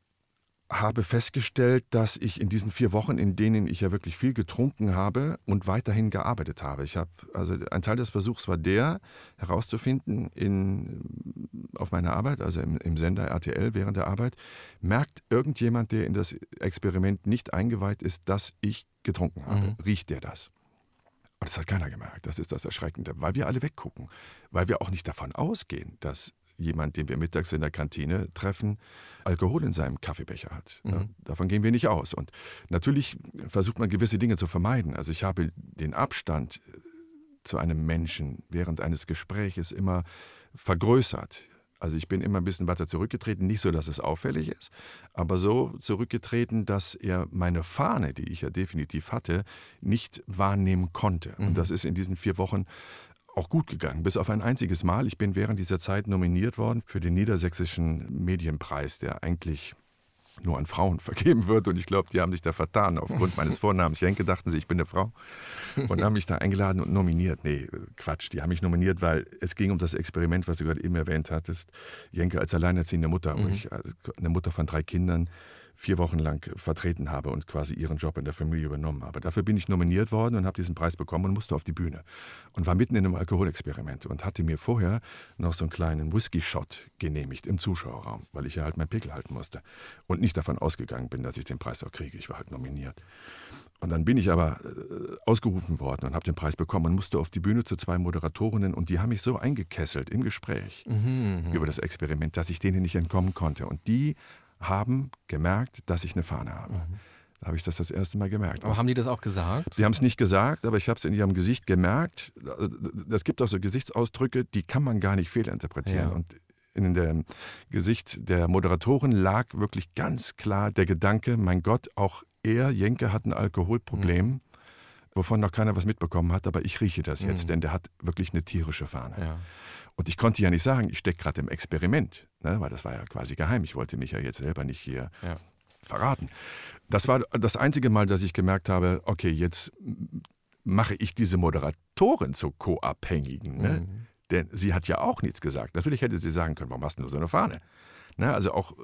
habe festgestellt, dass ich in diesen vier Wochen, in denen ich ja wirklich viel getrunken habe und weiterhin gearbeitet habe. Ich habe, also ein Teil des Versuchs war der, herauszufinden in, auf meiner Arbeit, also im, im Sender RTL während der Arbeit, merkt irgendjemand, der in das Experiment nicht eingeweiht ist, dass ich getrunken habe? Mhm. Riecht der das? Und das hat keiner gemerkt. Das ist das Erschreckende, weil wir alle weggucken, weil wir auch nicht davon ausgehen, dass jemand, den wir mittags in der Kantine treffen, Alkohol in seinem Kaffeebecher hat. Mhm. Ja, davon gehen wir nicht aus. Und natürlich versucht man gewisse Dinge zu vermeiden. Also ich habe den Abstand äh, zu einem Menschen während eines Gespräches immer vergrößert. Also ich bin immer ein bisschen weiter zurückgetreten, nicht so, dass es auffällig ist, aber so zurückgetreten, dass er meine Fahne, die ich ja definitiv hatte, nicht wahrnehmen konnte. Mhm. Und das ist in diesen vier Wochen auch gut gegangen, bis auf ein einziges Mal. Ich bin während dieser Zeit nominiert worden für den Niedersächsischen Medienpreis, der eigentlich nur an Frauen vergeben wird. Und ich glaube, die haben sich da vertan. Aufgrund meines Vornamens Jenke dachten sie, ich bin eine Frau. Und haben mich da eingeladen und nominiert. Nee, Quatsch. Die haben mich nominiert, weil es ging um das Experiment, was du gerade eben erwähnt hattest. Jenke als alleinerziehende Mutter, mhm. ich, also eine Mutter von drei Kindern, vier Wochen lang vertreten habe und quasi ihren Job in der Familie übernommen habe. Dafür bin ich nominiert worden und habe diesen Preis bekommen und musste auf die Bühne. Und war mitten in einem Alkoholexperiment und hatte mir vorher noch so einen kleinen Whisky-Shot genehmigt im Zuschauerraum, weil ich ja halt mein Pickel halten musste. Und nicht davon ausgegangen bin, dass ich den Preis auch kriege. Ich war halt nominiert. Und dann bin ich aber äh, ausgerufen worden und habe den Preis bekommen und musste auf die Bühne zu zwei Moderatorinnen und die haben mich so eingekesselt im Gespräch mhm, mhm. über das Experiment, dass ich denen nicht entkommen konnte. Und die haben gemerkt, dass ich eine Fahne habe. Mhm. Da habe ich das das erste Mal gemerkt. Aber haben die das auch gesagt? Die haben es nicht gesagt, aber ich habe es in ihrem Gesicht gemerkt. Es gibt auch so Gesichtsausdrücke, die kann man gar nicht fehlinterpretieren. Ja. Und in dem Gesicht der Moderatorin lag wirklich ganz klar der Gedanke, mein Gott, auch er, Jenke, hat ein Alkoholproblem, mhm. wovon noch keiner was mitbekommen hat, aber ich rieche das jetzt, mhm. denn der hat wirklich eine tierische Fahne. Ja. Und ich konnte ja nicht sagen, ich stecke gerade im Experiment, ne, weil das war ja quasi geheim. Ich wollte mich ja jetzt selber nicht hier ja. verraten. Das war das einzige Mal, dass ich gemerkt habe, okay, jetzt mache ich diese Moderatorin zur Co-Abhängigen. Ne? Mhm. Denn sie hat ja auch nichts gesagt. Natürlich hätte sie sagen können, warum hast du nur so eine Fahne? Ne, also auch äh,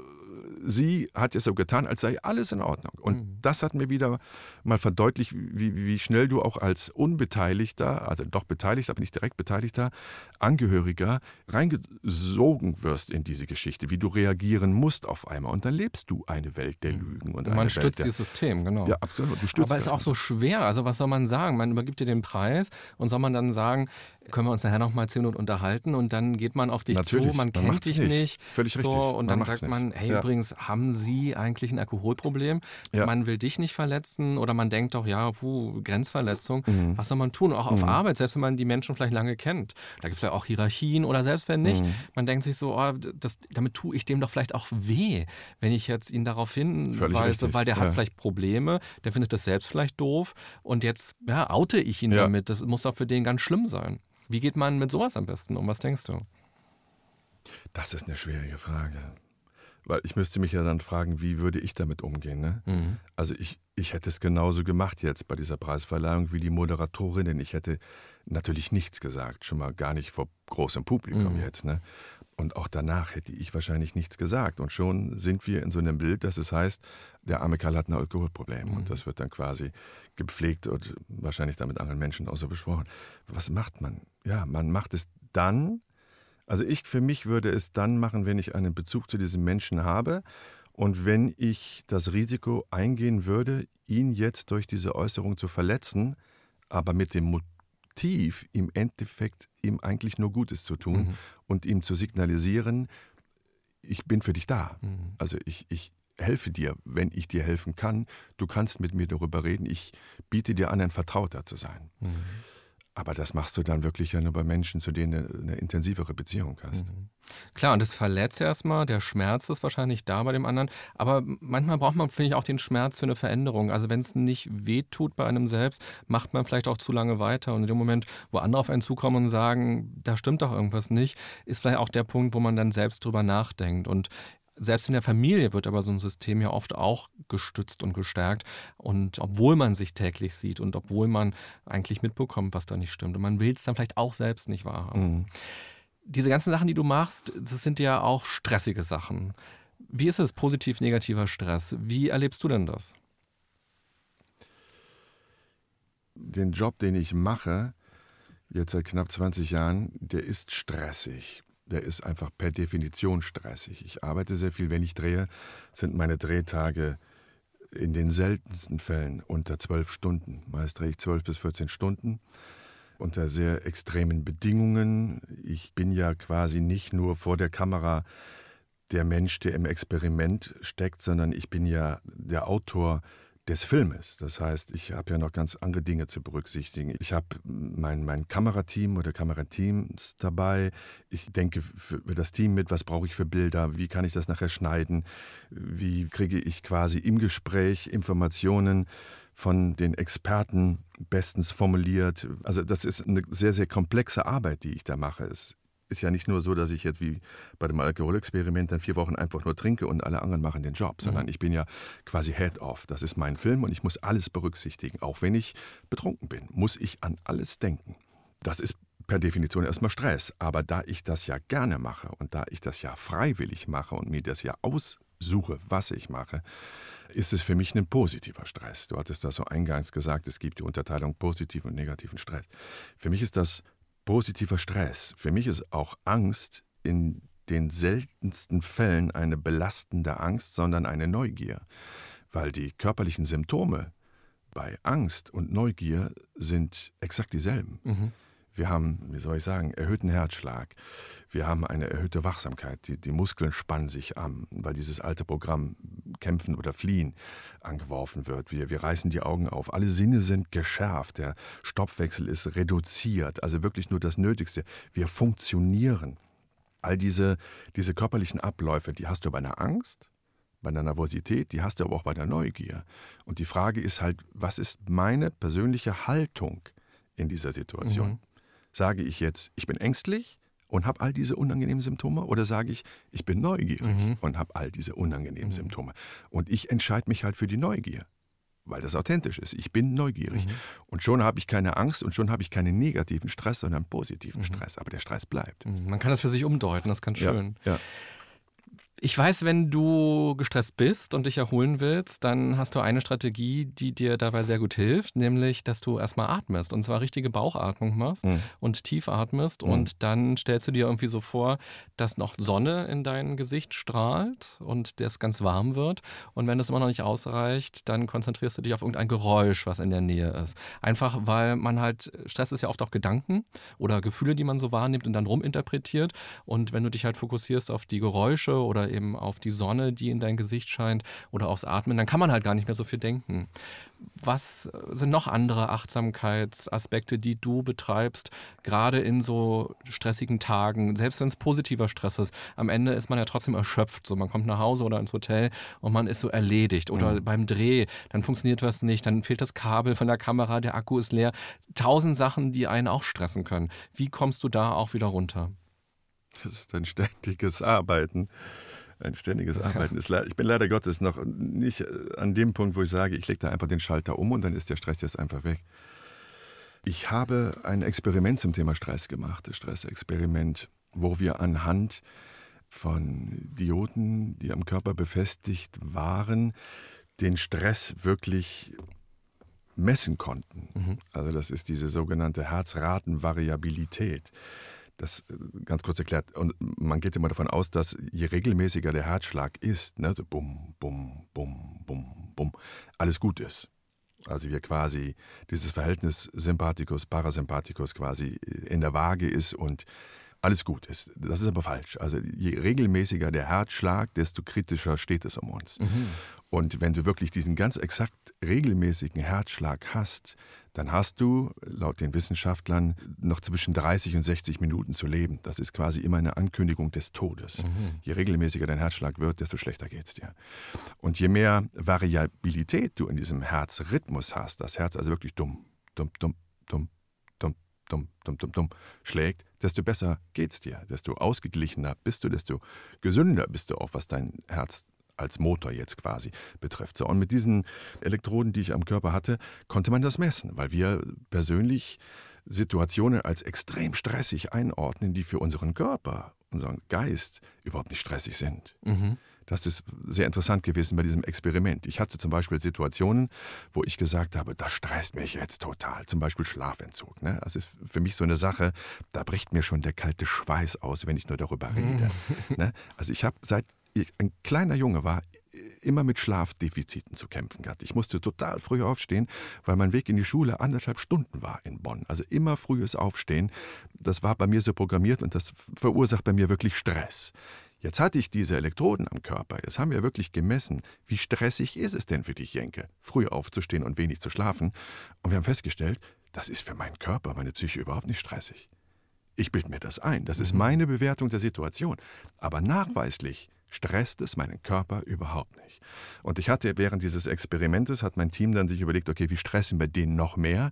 sie hat es so getan, als sei alles in Ordnung. Und mhm. das hat mir wieder mal verdeutlicht, wie, wie, schnell du auch als Unbeteiligter, also doch Beteiligter, aber nicht direkt Beteiligter, Angehöriger reingesogen wirst in diese Geschichte, wie du reagieren musst auf einmal. Und dann lebst du eine Welt der mhm. Lügen. Und, und man stützt dieses System, genau. Ja, absolut. Du stützt aber es ist auch so schwer. Also was soll man sagen? Man übergibt dir den Preis und soll man dann sagen, können wir uns nachher noch mal zehn Minuten unterhalten und dann geht man auf dich Natürlich, zu, man, man kennt dich nicht. nicht. Völlig so, richtig. Und Man dann sagt man, nicht. hey, Ja. übrigens, haben Sie eigentlich ein Alkoholproblem? Ja. Man will dich nicht verletzen oder man denkt doch, ja, puh, Grenzverletzung. Mhm. Was soll man tun? Auch auf Arbeit, selbst wenn man die Menschen vielleicht lange kennt. Da gibt es ja auch Hierarchien oder selbst wenn nicht. Mhm. Man denkt sich so, oh, das, damit tue ich dem doch vielleicht auch weh, wenn ich jetzt ihn darauf hinweise, weil der hat Ja. vielleicht Probleme, der findet das selbst vielleicht doof und jetzt ja, oute ich ihn Ja. damit. Das muss doch für den ganz schlimm sein. Wie geht man mit sowas am besten um? Was denkst du? Das ist eine schwierige Frage. Weil ich müsste mich ja dann fragen, wie würde ich damit umgehen? Ne? Mhm. Also ich, ich hätte es genauso gemacht jetzt bei dieser Preisverleihung wie die Moderatorinnen. Ich hätte natürlich nichts gesagt, schon mal gar nicht vor großem Publikum Mhm. jetzt. Ne? Und auch danach hätte ich wahrscheinlich nichts gesagt. Und schon sind wir in so einem Bild, dass es heißt, der arme Kerl hat ein Alkoholproblem. Mhm. Und das wird dann quasi gepflegt und wahrscheinlich dann mit anderen Menschen so besprochen. Was macht man? Ja, man macht es dann, also ich für mich würde es dann machen, wenn ich einen Bezug zu diesem Menschen habe und wenn ich das Risiko eingehen würde, ihn jetzt durch diese Äußerung zu verletzen, aber mit dem Motiv, im Endeffekt ihm eigentlich nur Gutes zu tun Mhm. und ihm zu signalisieren, ich bin für dich da. Mhm. Also ich, ich helfe dir, wenn ich dir helfen kann. Du kannst mit mir darüber reden. Ich biete dir an, ein Vertrauter zu sein. Mhm. Aber das machst du dann wirklich ja nur bei Menschen, zu denen du eine intensivere Beziehung hast. Mhm. Klar, und das verletzt erstmal, der Schmerz ist wahrscheinlich da bei dem anderen, aber manchmal braucht man, finde ich, auch den Schmerz für eine Veränderung. Also wenn es nicht wehtut bei einem selbst, macht man vielleicht auch zu lange weiter und in dem Moment, wo andere auf einen zukommen und sagen, da stimmt doch irgendwas nicht, ist vielleicht auch der Punkt, wo man dann selbst drüber nachdenkt und selbst in der Familie wird aber so ein System ja oft auch gestützt und gestärkt. Und obwohl man sich täglich sieht und obwohl man eigentlich mitbekommt, was da nicht stimmt. Und man will es dann vielleicht auch selbst nicht wahrhaben Mhm. diese ganzen Sachen, die du machst, das sind ja auch stressige Sachen. Wie ist es, positiv, negativer Stress? Wie erlebst du denn das? Den Job, den ich mache, jetzt seit knapp 20 Jahren, der ist stressig. Der ist einfach per Definition stressig. Ich arbeite sehr viel. Wenn ich drehe, sind meine Drehtage in den seltensten Fällen unter zwölf Stunden. Meist drehe ich zwölf bis 14 Stunden unter sehr extremen Bedingungen. Ich bin ja quasi nicht nur vor der Kamera der Mensch, der im Experiment steckt, sondern ich bin ja der Autor des Filmes. Das heißt, ich habe ja noch ganz andere Dinge zu berücksichtigen. Ich habe mein, mein Kamerateam oder Kamerateams dabei. Ich denke für das Team mit, was brauche ich für Bilder, wie kann ich das nachher schneiden, wie kriege ich quasi im Gespräch Informationen von den Experten bestens formuliert. Also das ist eine sehr, sehr komplexe Arbeit, die ich da mache. Es ist ja nicht nur so, dass ich jetzt wie bei dem Alkoholexperiment dann vier Wochen einfach nur trinke und alle anderen machen den Job, sondern ich bin ja quasi Head-Off. Das ist mein Film und ich muss alles berücksichtigen. Auch wenn ich betrunken bin, muss ich an alles denken. Das ist per Definition erstmal Stress. Aber da ich das ja gerne mache und da ich das ja freiwillig mache und mir das ja aussuche, was ich mache, ist es für mich ein positiver Stress. Du hattest das so eingangs gesagt, es gibt die Unterteilung positiven und negativen Stress. Für mich ist das positiver Stress. Für mich ist auch Angst in den seltensten Fällen eine belastende Angst, sondern eine Neugier. Weil die körperlichen Symptome bei Angst und Neugier sind exakt dieselben. Mhm. Wir haben, wie soll ich sagen, erhöhten Herzschlag. Wir haben eine erhöhte Wachsamkeit. Die, die Muskeln spannen sich an, weil dieses alte Programm Kämpfen oder Fliehen angeworfen wird. Wir, wir reißen die Augen auf. Alle Sinne sind geschärft. Der Stoffwechsel ist reduziert. Also wirklich nur das Nötigste. Wir funktionieren. All diese, diese körperlichen Abläufe, die hast du bei einer Angst, bei einer Nervosität, die hast du aber auch bei der Neugier. Und die Frage ist halt, was ist meine persönliche Haltung in dieser Situation? Mhm. Sage ich jetzt, ich bin ängstlich und habe all diese unangenehmen Symptome oder sage ich, ich bin neugierig Mhm. und habe all diese unangenehmen Symptome? Und ich entscheide mich halt für die Neugier, weil das authentisch ist. Ich bin neugierig. Mhm. Und schon habe ich keine Angst und schon habe ich keinen negativen Stress, sondern positiven Mhm. Stress. Aber der Stress bleibt. Man kann das für sich umdeuten, das ist ganz Ja, schön. ja. Ich weiß, wenn du gestresst bist und dich erholen willst, dann hast du eine Strategie, die dir dabei sehr gut hilft, nämlich, dass du erstmal atmest und zwar richtige Bauchatmung machst mhm. und tief atmest mhm. und dann stellst du dir irgendwie so vor, dass noch Sonne in dein Gesicht strahlt und das ganz warm wird und wenn das immer noch nicht ausreicht, dann konzentrierst du dich auf irgendein Geräusch, was in der Nähe ist. Einfach, weil man halt, Stress ist ja oft auch Gedanken oder Gefühle, die man so wahrnimmt und dann ruminterpretiert und wenn du dich halt fokussierst auf die Geräusche oder eben auf die Sonne, die in dein Gesicht scheint oder aufs Atmen, dann kann man halt gar nicht mehr so viel denken. Was sind noch andere Achtsamkeitsaspekte, die du betreibst, gerade in so stressigen Tagen, selbst wenn es positiver Stress ist? Am Ende ist man ja trotzdem erschöpft. So, man kommt nach Hause oder ins Hotel und man ist so erledigt. Oder mhm. beim Dreh, dann funktioniert was nicht, dann fehlt das Kabel von der Kamera, der Akku ist leer. Tausend Sachen, die einen auch stressen können. Wie kommst du da auch wieder runter? Das ist ein ständiges Arbeiten ein ständiges Arbeiten ist. Ich bin leider Gottes noch nicht äh, an dem Punkt, wo ich sage, ich lege da einfach den Schalter um und dann ist der Stress jetzt einfach weg. Ich habe ein Experiment zum Thema Stress gemacht, das Stressexperiment, wo wir anhand von Dioden, die am Körper befestigt waren, den Stress wirklich messen konnten. Mhm. Also das ist diese sogenannte Herzratenvariabilität. Das äh, ganz kurz erklärt. Und man geht immer davon aus, dass je regelmäßiger der Herzschlag ist, ne, so bum, bum, bum, bum, bum, alles gut ist. Also wir quasi dieses Verhältnis Sympathikus, Parasympathikus quasi in der Waage ist und alles gut ist. Das ist aber falsch. Also je regelmäßiger der Herzschlag, desto kritischer steht es um uns. Mhm. Und wenn du wirklich diesen ganz exakt regelmäßigen Herzschlag hast, dann hast du, laut den Wissenschaftlern, noch zwischen 30 und 60 Minuten zu leben. Das ist quasi immer eine Ankündigung des Todes. Mhm. Je regelmäßiger dein Herzschlag wird, desto schlechter geht es dir. Und je mehr Variabilität du in diesem Herzrhythmus hast, das Herz also wirklich dumm, dumm, dumm, dumm, dumm, dumm, dumm, dumm schlägt, desto besser geht es dir, desto ausgeglichener bist du, desto gesünder bist du auch, was dein Herz als Motor jetzt quasi betrifft. So, und mit diesen Elektroden, die ich am Körper hatte, konnte man das messen, weil wir persönlich Situationen als extrem stressig einordnen, die für unseren Körper, unseren Geist überhaupt nicht stressig sind. Mhm. Das ist sehr interessant gewesen bei diesem Experiment. Ich hatte zum Beispiel Situationen, wo ich gesagt habe, das stresst mich jetzt total. Zum Beispiel Schlafentzug. Ne? Das ist für mich so eine Sache, da bricht mir schon der kalte Schweiß aus, wenn ich nur darüber rede. ne? Also ich habe seit ich ein kleiner Junge war, immer mit Schlafdefiziten zu kämpfen gehabt. Ich musste total früh aufstehen, weil mein Weg in die Schule anderthalb Stunden war in Bonn. Also immer frühes Aufstehen. Das war bei mir so programmiert und das verursacht bei mir wirklich Stress. Jetzt hatte ich diese Elektroden am Körper. Jetzt haben wir wirklich gemessen, wie stressig ist es denn für dich, Jenke, früh aufzustehen und wenig zu schlafen. Und wir haben festgestellt, das ist für meinen Körper, meine Psyche überhaupt nicht stressig. Ich bilde mir das ein. Das ist mhm. meine Bewertung der Situation. Aber nachweislich stresst es meinen Körper überhaupt nicht. Und ich hatte während dieses Experimentes, hat mein Team dann sich überlegt, okay, wie stressen wir den noch mehr?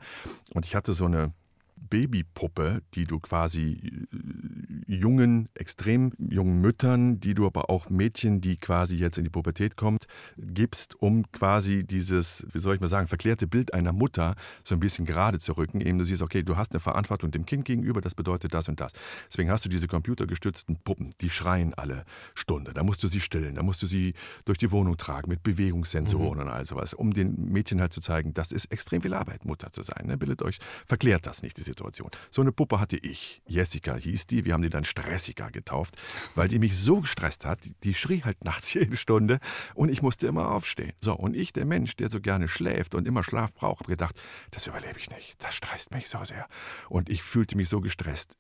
Und ich hatte so eine Babypuppe, die du quasi äh, jungen, extrem jungen Müttern, die du aber auch Mädchen, die quasi jetzt in die Pubertät kommt, gibst, um quasi dieses, wie soll ich mal sagen, verklärte Bild einer Mutter so ein bisschen gerade zu rücken. Eben du siehst, okay, du hast eine Verantwortung dem Kind gegenüber, das bedeutet das und das. Deswegen hast du diese computergestützten Puppen, die schreien alle Stunde. Da musst du sie stillen, da musst du sie durch die Wohnung tragen mit Bewegungssensoren mhm. und all sowas, um den Mädchen halt zu zeigen, das ist extrem viel Arbeit, Mutter zu sein. Ne? Bildet euch, verklärt das nicht, Situation. So eine Puppe hatte ich. Jessica hieß die. Wir haben die dann Stressica getauft, weil die mich so gestresst hat. Die schrie halt nachts jede Stunde und ich musste immer aufstehen. So, und ich, der Mensch, der so gerne schläft und immer Schlaf braucht, habe gedacht, das überlebe ich nicht. Das stresst mich so sehr. Und ich fühlte mich so gestresst.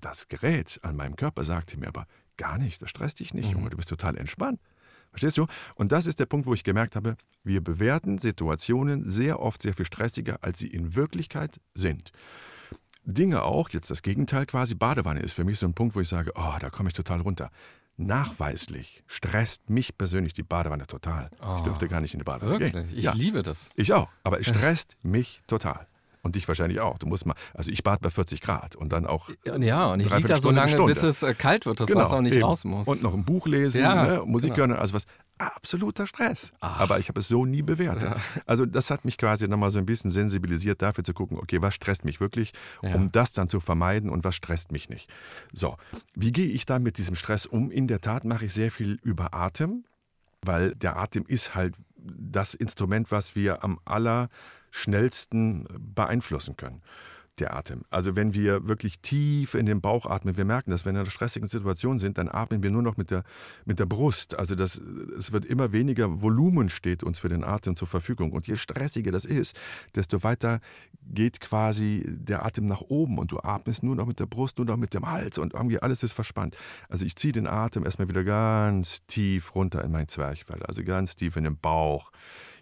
Das Gerät an meinem Körper sagte mir aber, gar nicht, das stresst dich nicht, mhm. Junge, du bist total entspannt. Verstehst du? Und das ist der Punkt, wo ich gemerkt habe, wir bewerten Situationen sehr oft sehr viel stressiger, als sie in Wirklichkeit sind. Dinge auch, jetzt das Gegenteil quasi, Badewanne ist für mich so ein Punkt, wo ich sage, oh, da komme ich total runter. Nachweislich stresst mich persönlich die Badewanne total. Oh, ich dürfte gar nicht in die Badewanne wirklich? gehen. Ich ja. liebe das. Ich auch, aber es stresst mich total. Und dich wahrscheinlich auch. Du musst mal, also ich bade bei 40 Grad und dann auch. Ja, und ich liege da so lange, bis es äh, kalt wird, dass genau, Wasser auch nicht eben. raus muss. Und noch ein Buch lesen, ja, ne, Musik genau. hören, also was. absoluter Stress. Ach. Aber ich habe es so nie bewertet. Ja. Also das hat mich quasi nochmal so ein bisschen sensibilisiert dafür zu gucken, okay, was stresst mich wirklich, ja. um das dann zu vermeiden und was stresst mich nicht. So, wie gehe ich dann mit diesem Stress um? In der Tat mache ich sehr viel über Atem, weil der Atem ist halt das Instrument, was wir am allerschnellsten beeinflussen können der Atem. Also wenn wir wirklich tief in den Bauch atmen, wir merken das, wenn wir in einer stressigen Situation sind, dann atmen wir nur noch mit der, mit der Brust. Also das, es wird immer weniger Volumen steht uns für den Atem zur Verfügung. Und je stressiger das ist, desto weiter geht quasi der Atem nach oben und du atmest nur noch mit der Brust, nur noch mit dem Hals und irgendwie alles ist verspannt. Also ich ziehe den Atem erstmal wieder ganz tief runter in mein Zwerchfell, also ganz tief in den Bauch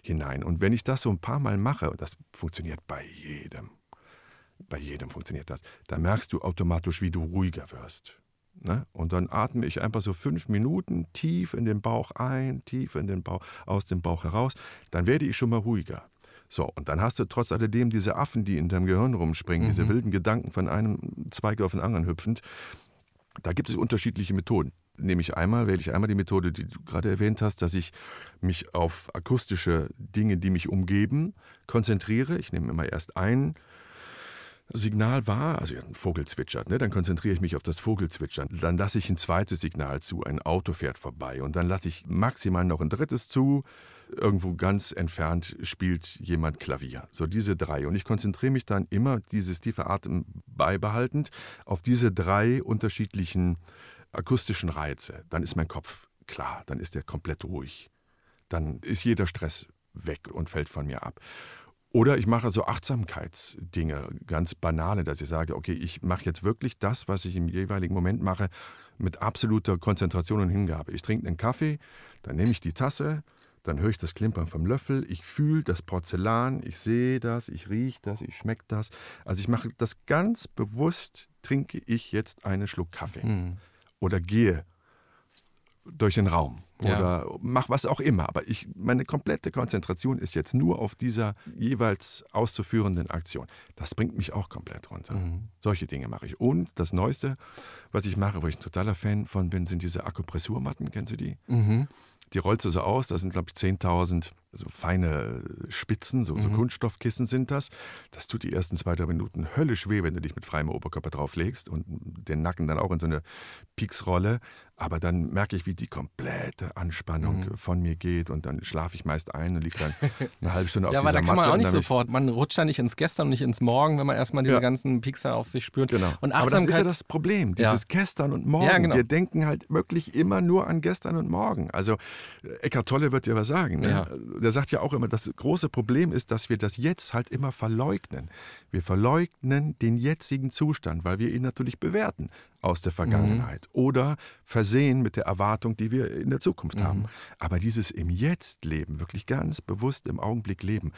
hinein. Und wenn ich das so ein paar Mal mache, und das funktioniert bei jedem, bei jedem funktioniert das. Da merkst du automatisch, wie du ruhiger wirst. Ne? Und dann atme ich einfach so fünf Minuten tief in den Bauch ein, tief in den Bauch, aus dem Bauch heraus. Dann werde ich schon mal ruhiger. So, und dann hast du trotz alledem diese Affen, die in deinem Gehirn rumspringen, mhm. diese wilden Gedanken von einem Zweig auf den anderen hüpfend. Da gibt es unterschiedliche Methoden. Nehme ich einmal, wähle ich einmal die Methode, die du gerade erwähnt hast, dass ich mich auf akustische Dinge, die mich umgeben, konzentriere. Ich nehme immer erst ein Signal war, also ein Vogel zwitschert, ne, dann konzentriere ich mich auf das Vogelzwitschern. Dann lasse ich ein zweites Signal zu, ein Auto fährt vorbei. Und dann lasse ich maximal noch ein drittes zu. Irgendwo ganz entfernt spielt jemand Klavier. So diese drei. Und ich konzentriere mich dann immer, dieses tiefe Atem beibehaltend, auf diese drei unterschiedlichen akustischen Reize. Dann ist mein Kopf klar, dann ist er komplett ruhig. Dann ist jeder Stress weg und fällt von mir ab. Oder ich mache so Achtsamkeitsdinge, ganz banale, dass ich sage, okay, ich mache jetzt wirklich das, was ich im jeweiligen Moment mache, mit absoluter Konzentration und Hingabe. Ich trinke einen Kaffee, dann nehme ich die Tasse, dann höre ich das Klimpern vom Löffel, ich fühle das Porzellan, ich sehe das, ich rieche das, ich schmecke das. Also ich mache das ganz bewusst, trinke ich jetzt einen Schluck Kaffee mhm. oder gehe durch den Raum oder ja. mach was auch immer. Aber ich, meine komplette Konzentration ist jetzt nur auf dieser jeweils auszuführenden Aktion. Das bringt mich auch komplett runter. Mhm. Solche Dinge mache ich. Und das Neueste, was ich mache, wo ich ein totaler Fan von bin, sind diese Akupressurmatten. Kennst du die? Mhm. Die rollst du so aus, da sind, glaube ich, 10.000 so feine Spitzen, so, mhm. so, Kunststoffkissen sind das. Das tut die ersten zwei, drei Minuten höllisch weh, wenn du dich mit freiem Oberkörper drauflegst und den Nacken dann auch in so eine Pieksrolle. Aber dann merke ich, wie die komplette Anspannung mhm. von mir geht und dann schlafe ich meist ein und liege dann eine halbe Stunde auf ja, dieser Matte. Ja, aber da kann man auch nicht sofort. Man rutscht ja nicht ins Gestern und nicht ins Morgen, wenn man erstmal diese ja. ganzen Piekser auf sich spürt. Genau. Und aber das ist ja das Problem, dieses ja. Gestern und Morgen. Ja, genau. Wir denken halt wirklich immer nur an Gestern und Morgen. Also Eckart Tolle wird dir was sagen. Ne? Der sagt ja auch immer, das große Problem ist, dass wir das Jetzt halt immer verleugnen. Wir verleugnen den jetzigen Zustand, weil wir ihn natürlich bewerten aus der Vergangenheit mhm. oder versehen mit der Erwartung, die wir in der Zukunft mhm. haben. Aber dieses im Jetzt leben, wirklich ganz bewusst im Augenblick leben,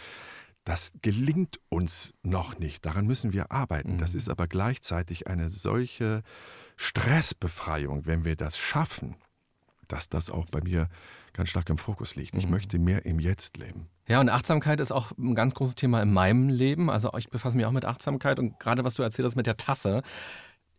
das gelingt uns noch nicht. Daran müssen wir arbeiten. Mhm. Das ist aber gleichzeitig eine solche Stressbefreiung, wenn wir das schaffen, dass das auch bei mir ganz stark im Fokus liegt. Ich mhm. möchte mehr im Jetzt leben. Ja, und Achtsamkeit ist auch ein ganz großes Thema in meinem Leben. Also ich befasse mich auch mit Achtsamkeit und gerade was du erzählt hast mit der Tasse.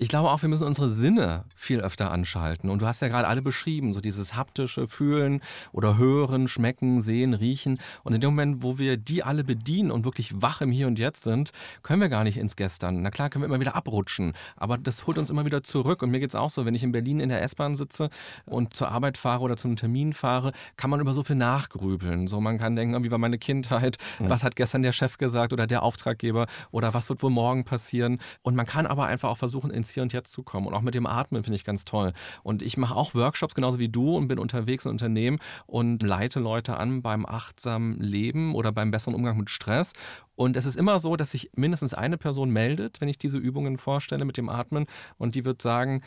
Ich glaube auch, wir müssen unsere Sinne viel öfter anschalten. Und du hast ja gerade alle beschrieben, so dieses haptische Fühlen oder Hören, Schmecken, Sehen, Riechen. Und in dem Moment, wo wir die alle bedienen und wirklich wach im Hier und Jetzt sind, können wir gar nicht ins Gestern. Na klar, können wir immer wieder abrutschen. Aber das holt uns immer wieder zurück. Und mir geht es auch so, wenn ich in Berlin in der S-Bahn sitze und zur Arbeit fahre oder zum Termin fahre, kann man über so viel nachgrübeln. So, man kann denken, wie war meine Kindheit? Ja. Was hat gestern der Chef gesagt oder der Auftraggeber? Oder was wird wohl morgen passieren? Und man kann aber einfach auch versuchen, ins Hier und Jetzt zu kommen. Und auch mit dem Atmen finde ich ganz toll. Und ich mache auch Workshops genauso wie du und bin unterwegs in Unternehmen und leite Leute an beim achtsamen Leben oder beim besseren Umgang mit Stress. Und es ist immer so, dass sich mindestens eine Person meldet, wenn ich diese Übungen vorstelle mit dem Atmen. Und die wird sagen,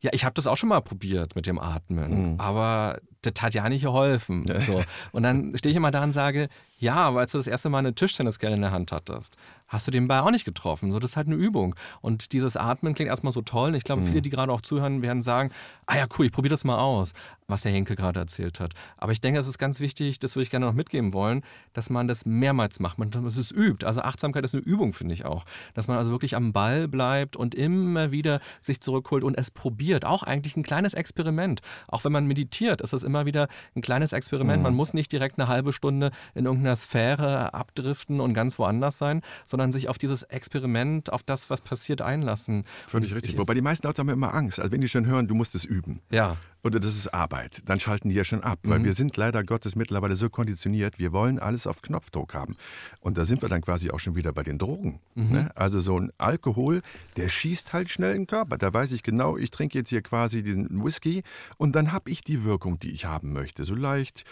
ja, ich habe das auch schon mal probiert mit dem Atmen, mhm. aber das hat ja nicht geholfen. So. Und dann stehe ich immer da und sage, Ja, aber als du das erste Mal eine Tischtenniskelle in der Hand hattest, hast du den Ball auch nicht getroffen. So, das ist halt eine Übung. Und dieses Atmen klingt erstmal so toll. Ich glaube, mhm. viele, die gerade auch zuhören, werden sagen, ah ja, cool, ich probiere das mal aus, was der Henke gerade erzählt hat. Aber ich denke, es ist ganz wichtig, das würde ich gerne noch mitgeben wollen, dass man das mehrmals macht, man dass es übt. Also Achtsamkeit ist eine Übung, finde ich auch. Dass man also wirklich am Ball bleibt und immer wieder sich zurückholt und es probiert. Auch eigentlich ein kleines Experiment. Auch wenn man meditiert, ist es immer wieder ein kleines Experiment. Mhm. Man muss nicht direkt eine halbe Stunde in irgendeiner irgendeiner Sphäre abdriften und ganz woanders sein, sondern sich auf dieses Experiment, auf das, was passiert, einlassen. Völlig richtig. Wobei die meisten Leute haben immer Angst. Also wenn die schon hören, du musst es üben. Ja oder das ist Arbeit, dann schalten die ja schon ab, weil mhm. wir sind leider Gottes mittlerweile so konditioniert, wir wollen alles auf Knopfdruck haben. Und da sind wir dann quasi auch schon wieder bei den Drogen. Mhm. Ne? Also so ein Alkohol, der schießt halt schnell den Körper. Da weiß ich genau, ich trinke jetzt hier quasi diesen Whisky und dann habe ich die Wirkung, die ich haben möchte. So leicht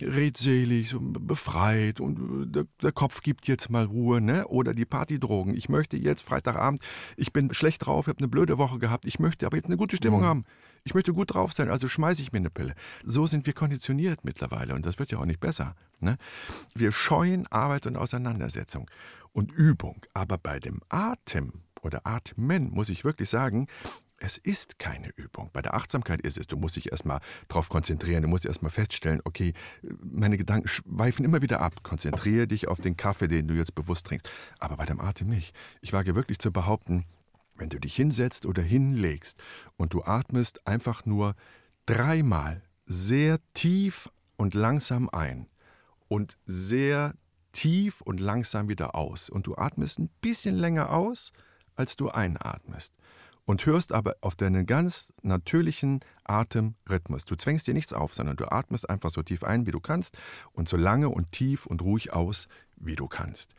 redselig, so befreit und der, der Kopf gibt jetzt mal Ruhe. Ne? Oder die Partydrogen. Ich möchte jetzt Freitagabend, ich bin schlecht drauf, ich habe eine blöde Woche gehabt, ich möchte aber jetzt eine gute Stimmung mhm. haben. Ich möchte gut drauf sein, also schmeiße ich mir eine Pille. So sind wir konditioniert mittlerweile und das wird ja auch nicht besser. Ne? Wir scheuen Arbeit und Auseinandersetzung und Übung. Aber bei dem Atem oder Atmen muss ich wirklich sagen, es ist keine Übung. Bei der Achtsamkeit ist es, du musst dich erstmal darauf konzentrieren, du musst erstmal feststellen, okay, meine Gedanken schweifen immer wieder ab. Konzentriere dich auf den Kaffee, den du jetzt bewusst trinkst. Aber bei dem Atem nicht. Ich wage wirklich zu behaupten, wenn du dich hinsetzt oder hinlegst und du atmest einfach nur dreimal sehr tief und langsam ein und sehr tief und langsam wieder aus und du atmest ein bisschen länger aus, als du einatmest und hörst aber auf deinen ganz natürlichen Atemrhythmus. Du zwängst dir nichts auf, sondern du atmest einfach so tief ein, wie du kannst und so lange und tief und ruhig aus, wie du kannst.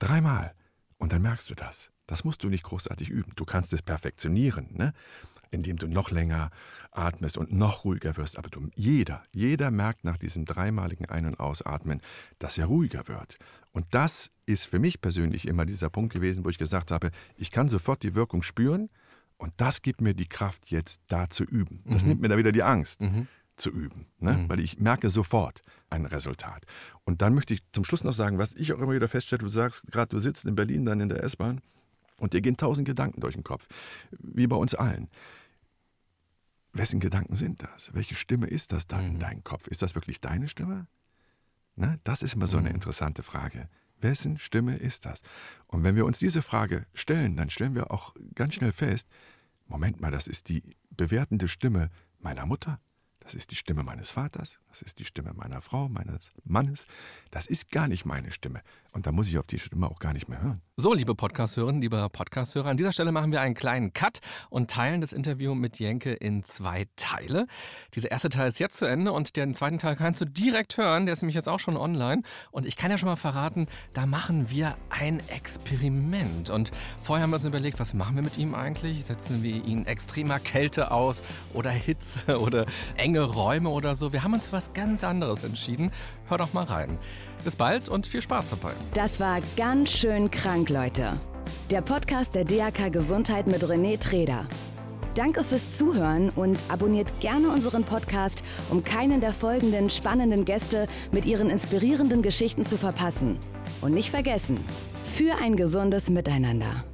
Dreimal. Und dann merkst du das. Das musst du nicht großartig üben. Du kannst es perfektionieren, ne? indem du noch länger atmest und noch ruhiger wirst. Aber du, jeder, jeder merkt nach diesem dreimaligen Ein- und Ausatmen, dass er ruhiger wird. Und das ist für mich persönlich immer dieser Punkt gewesen, wo ich gesagt habe, ich kann sofort die Wirkung spüren und das gibt mir die Kraft, jetzt da zu üben. Das mhm. nimmt mir da wieder die Angst. Mhm zu üben, ne? Mhm. weil ich merke sofort ein Resultat. Und dann möchte ich zum Schluss noch sagen, was ich auch immer wieder feststelle, du sagst gerade, du sitzt in Berlin dann in der S-Bahn und dir gehen tausend Gedanken durch den Kopf, wie bei uns allen. Wessen Gedanken sind das? Welche Stimme ist das da mhm. in deinem Kopf? Ist das wirklich deine Stimme? Ne? Das ist immer so eine mhm. interessante Frage. Wessen Stimme ist das? Und wenn wir uns diese Frage stellen, dann stellen wir auch ganz schnell fest, Moment mal, das ist die bewertende Stimme meiner Mutter, das ist die Stimme meines Vaters, das ist die Stimme meiner Frau, meines Mannes. Das ist gar nicht meine Stimme. Und da muss ich auf die Stimme auch gar nicht mehr hören. So, liebe Podcast-Hörerinnen, liebe Podcast-Hörer, an dieser Stelle machen wir einen kleinen Cut und teilen das Interview mit Jenke in zwei Teile. Dieser erste Teil ist jetzt zu Ende und den zweiten Teil kannst du direkt hören. Der ist nämlich jetzt auch schon online. Und ich kann ja schon mal verraten, da machen wir ein Experiment. Und vorher haben wir uns überlegt, was machen wir mit ihm eigentlich? Setzen wir ihn extremer Kälte aus oder Hitze oder enge Räume oder so? Wir haben uns was ganz anderes entschieden. Hör doch mal rein. Bis bald und viel Spaß dabei. Das war ganz schön krank, Leute. Der Podcast der DAK Gesundheit mit René Treder. Danke fürs Zuhören und abonniert gerne unseren Podcast, um keinen der folgenden spannenden Gäste mit ihren inspirierenden Geschichten zu verpassen. Und nicht vergessen, für ein gesundes Miteinander.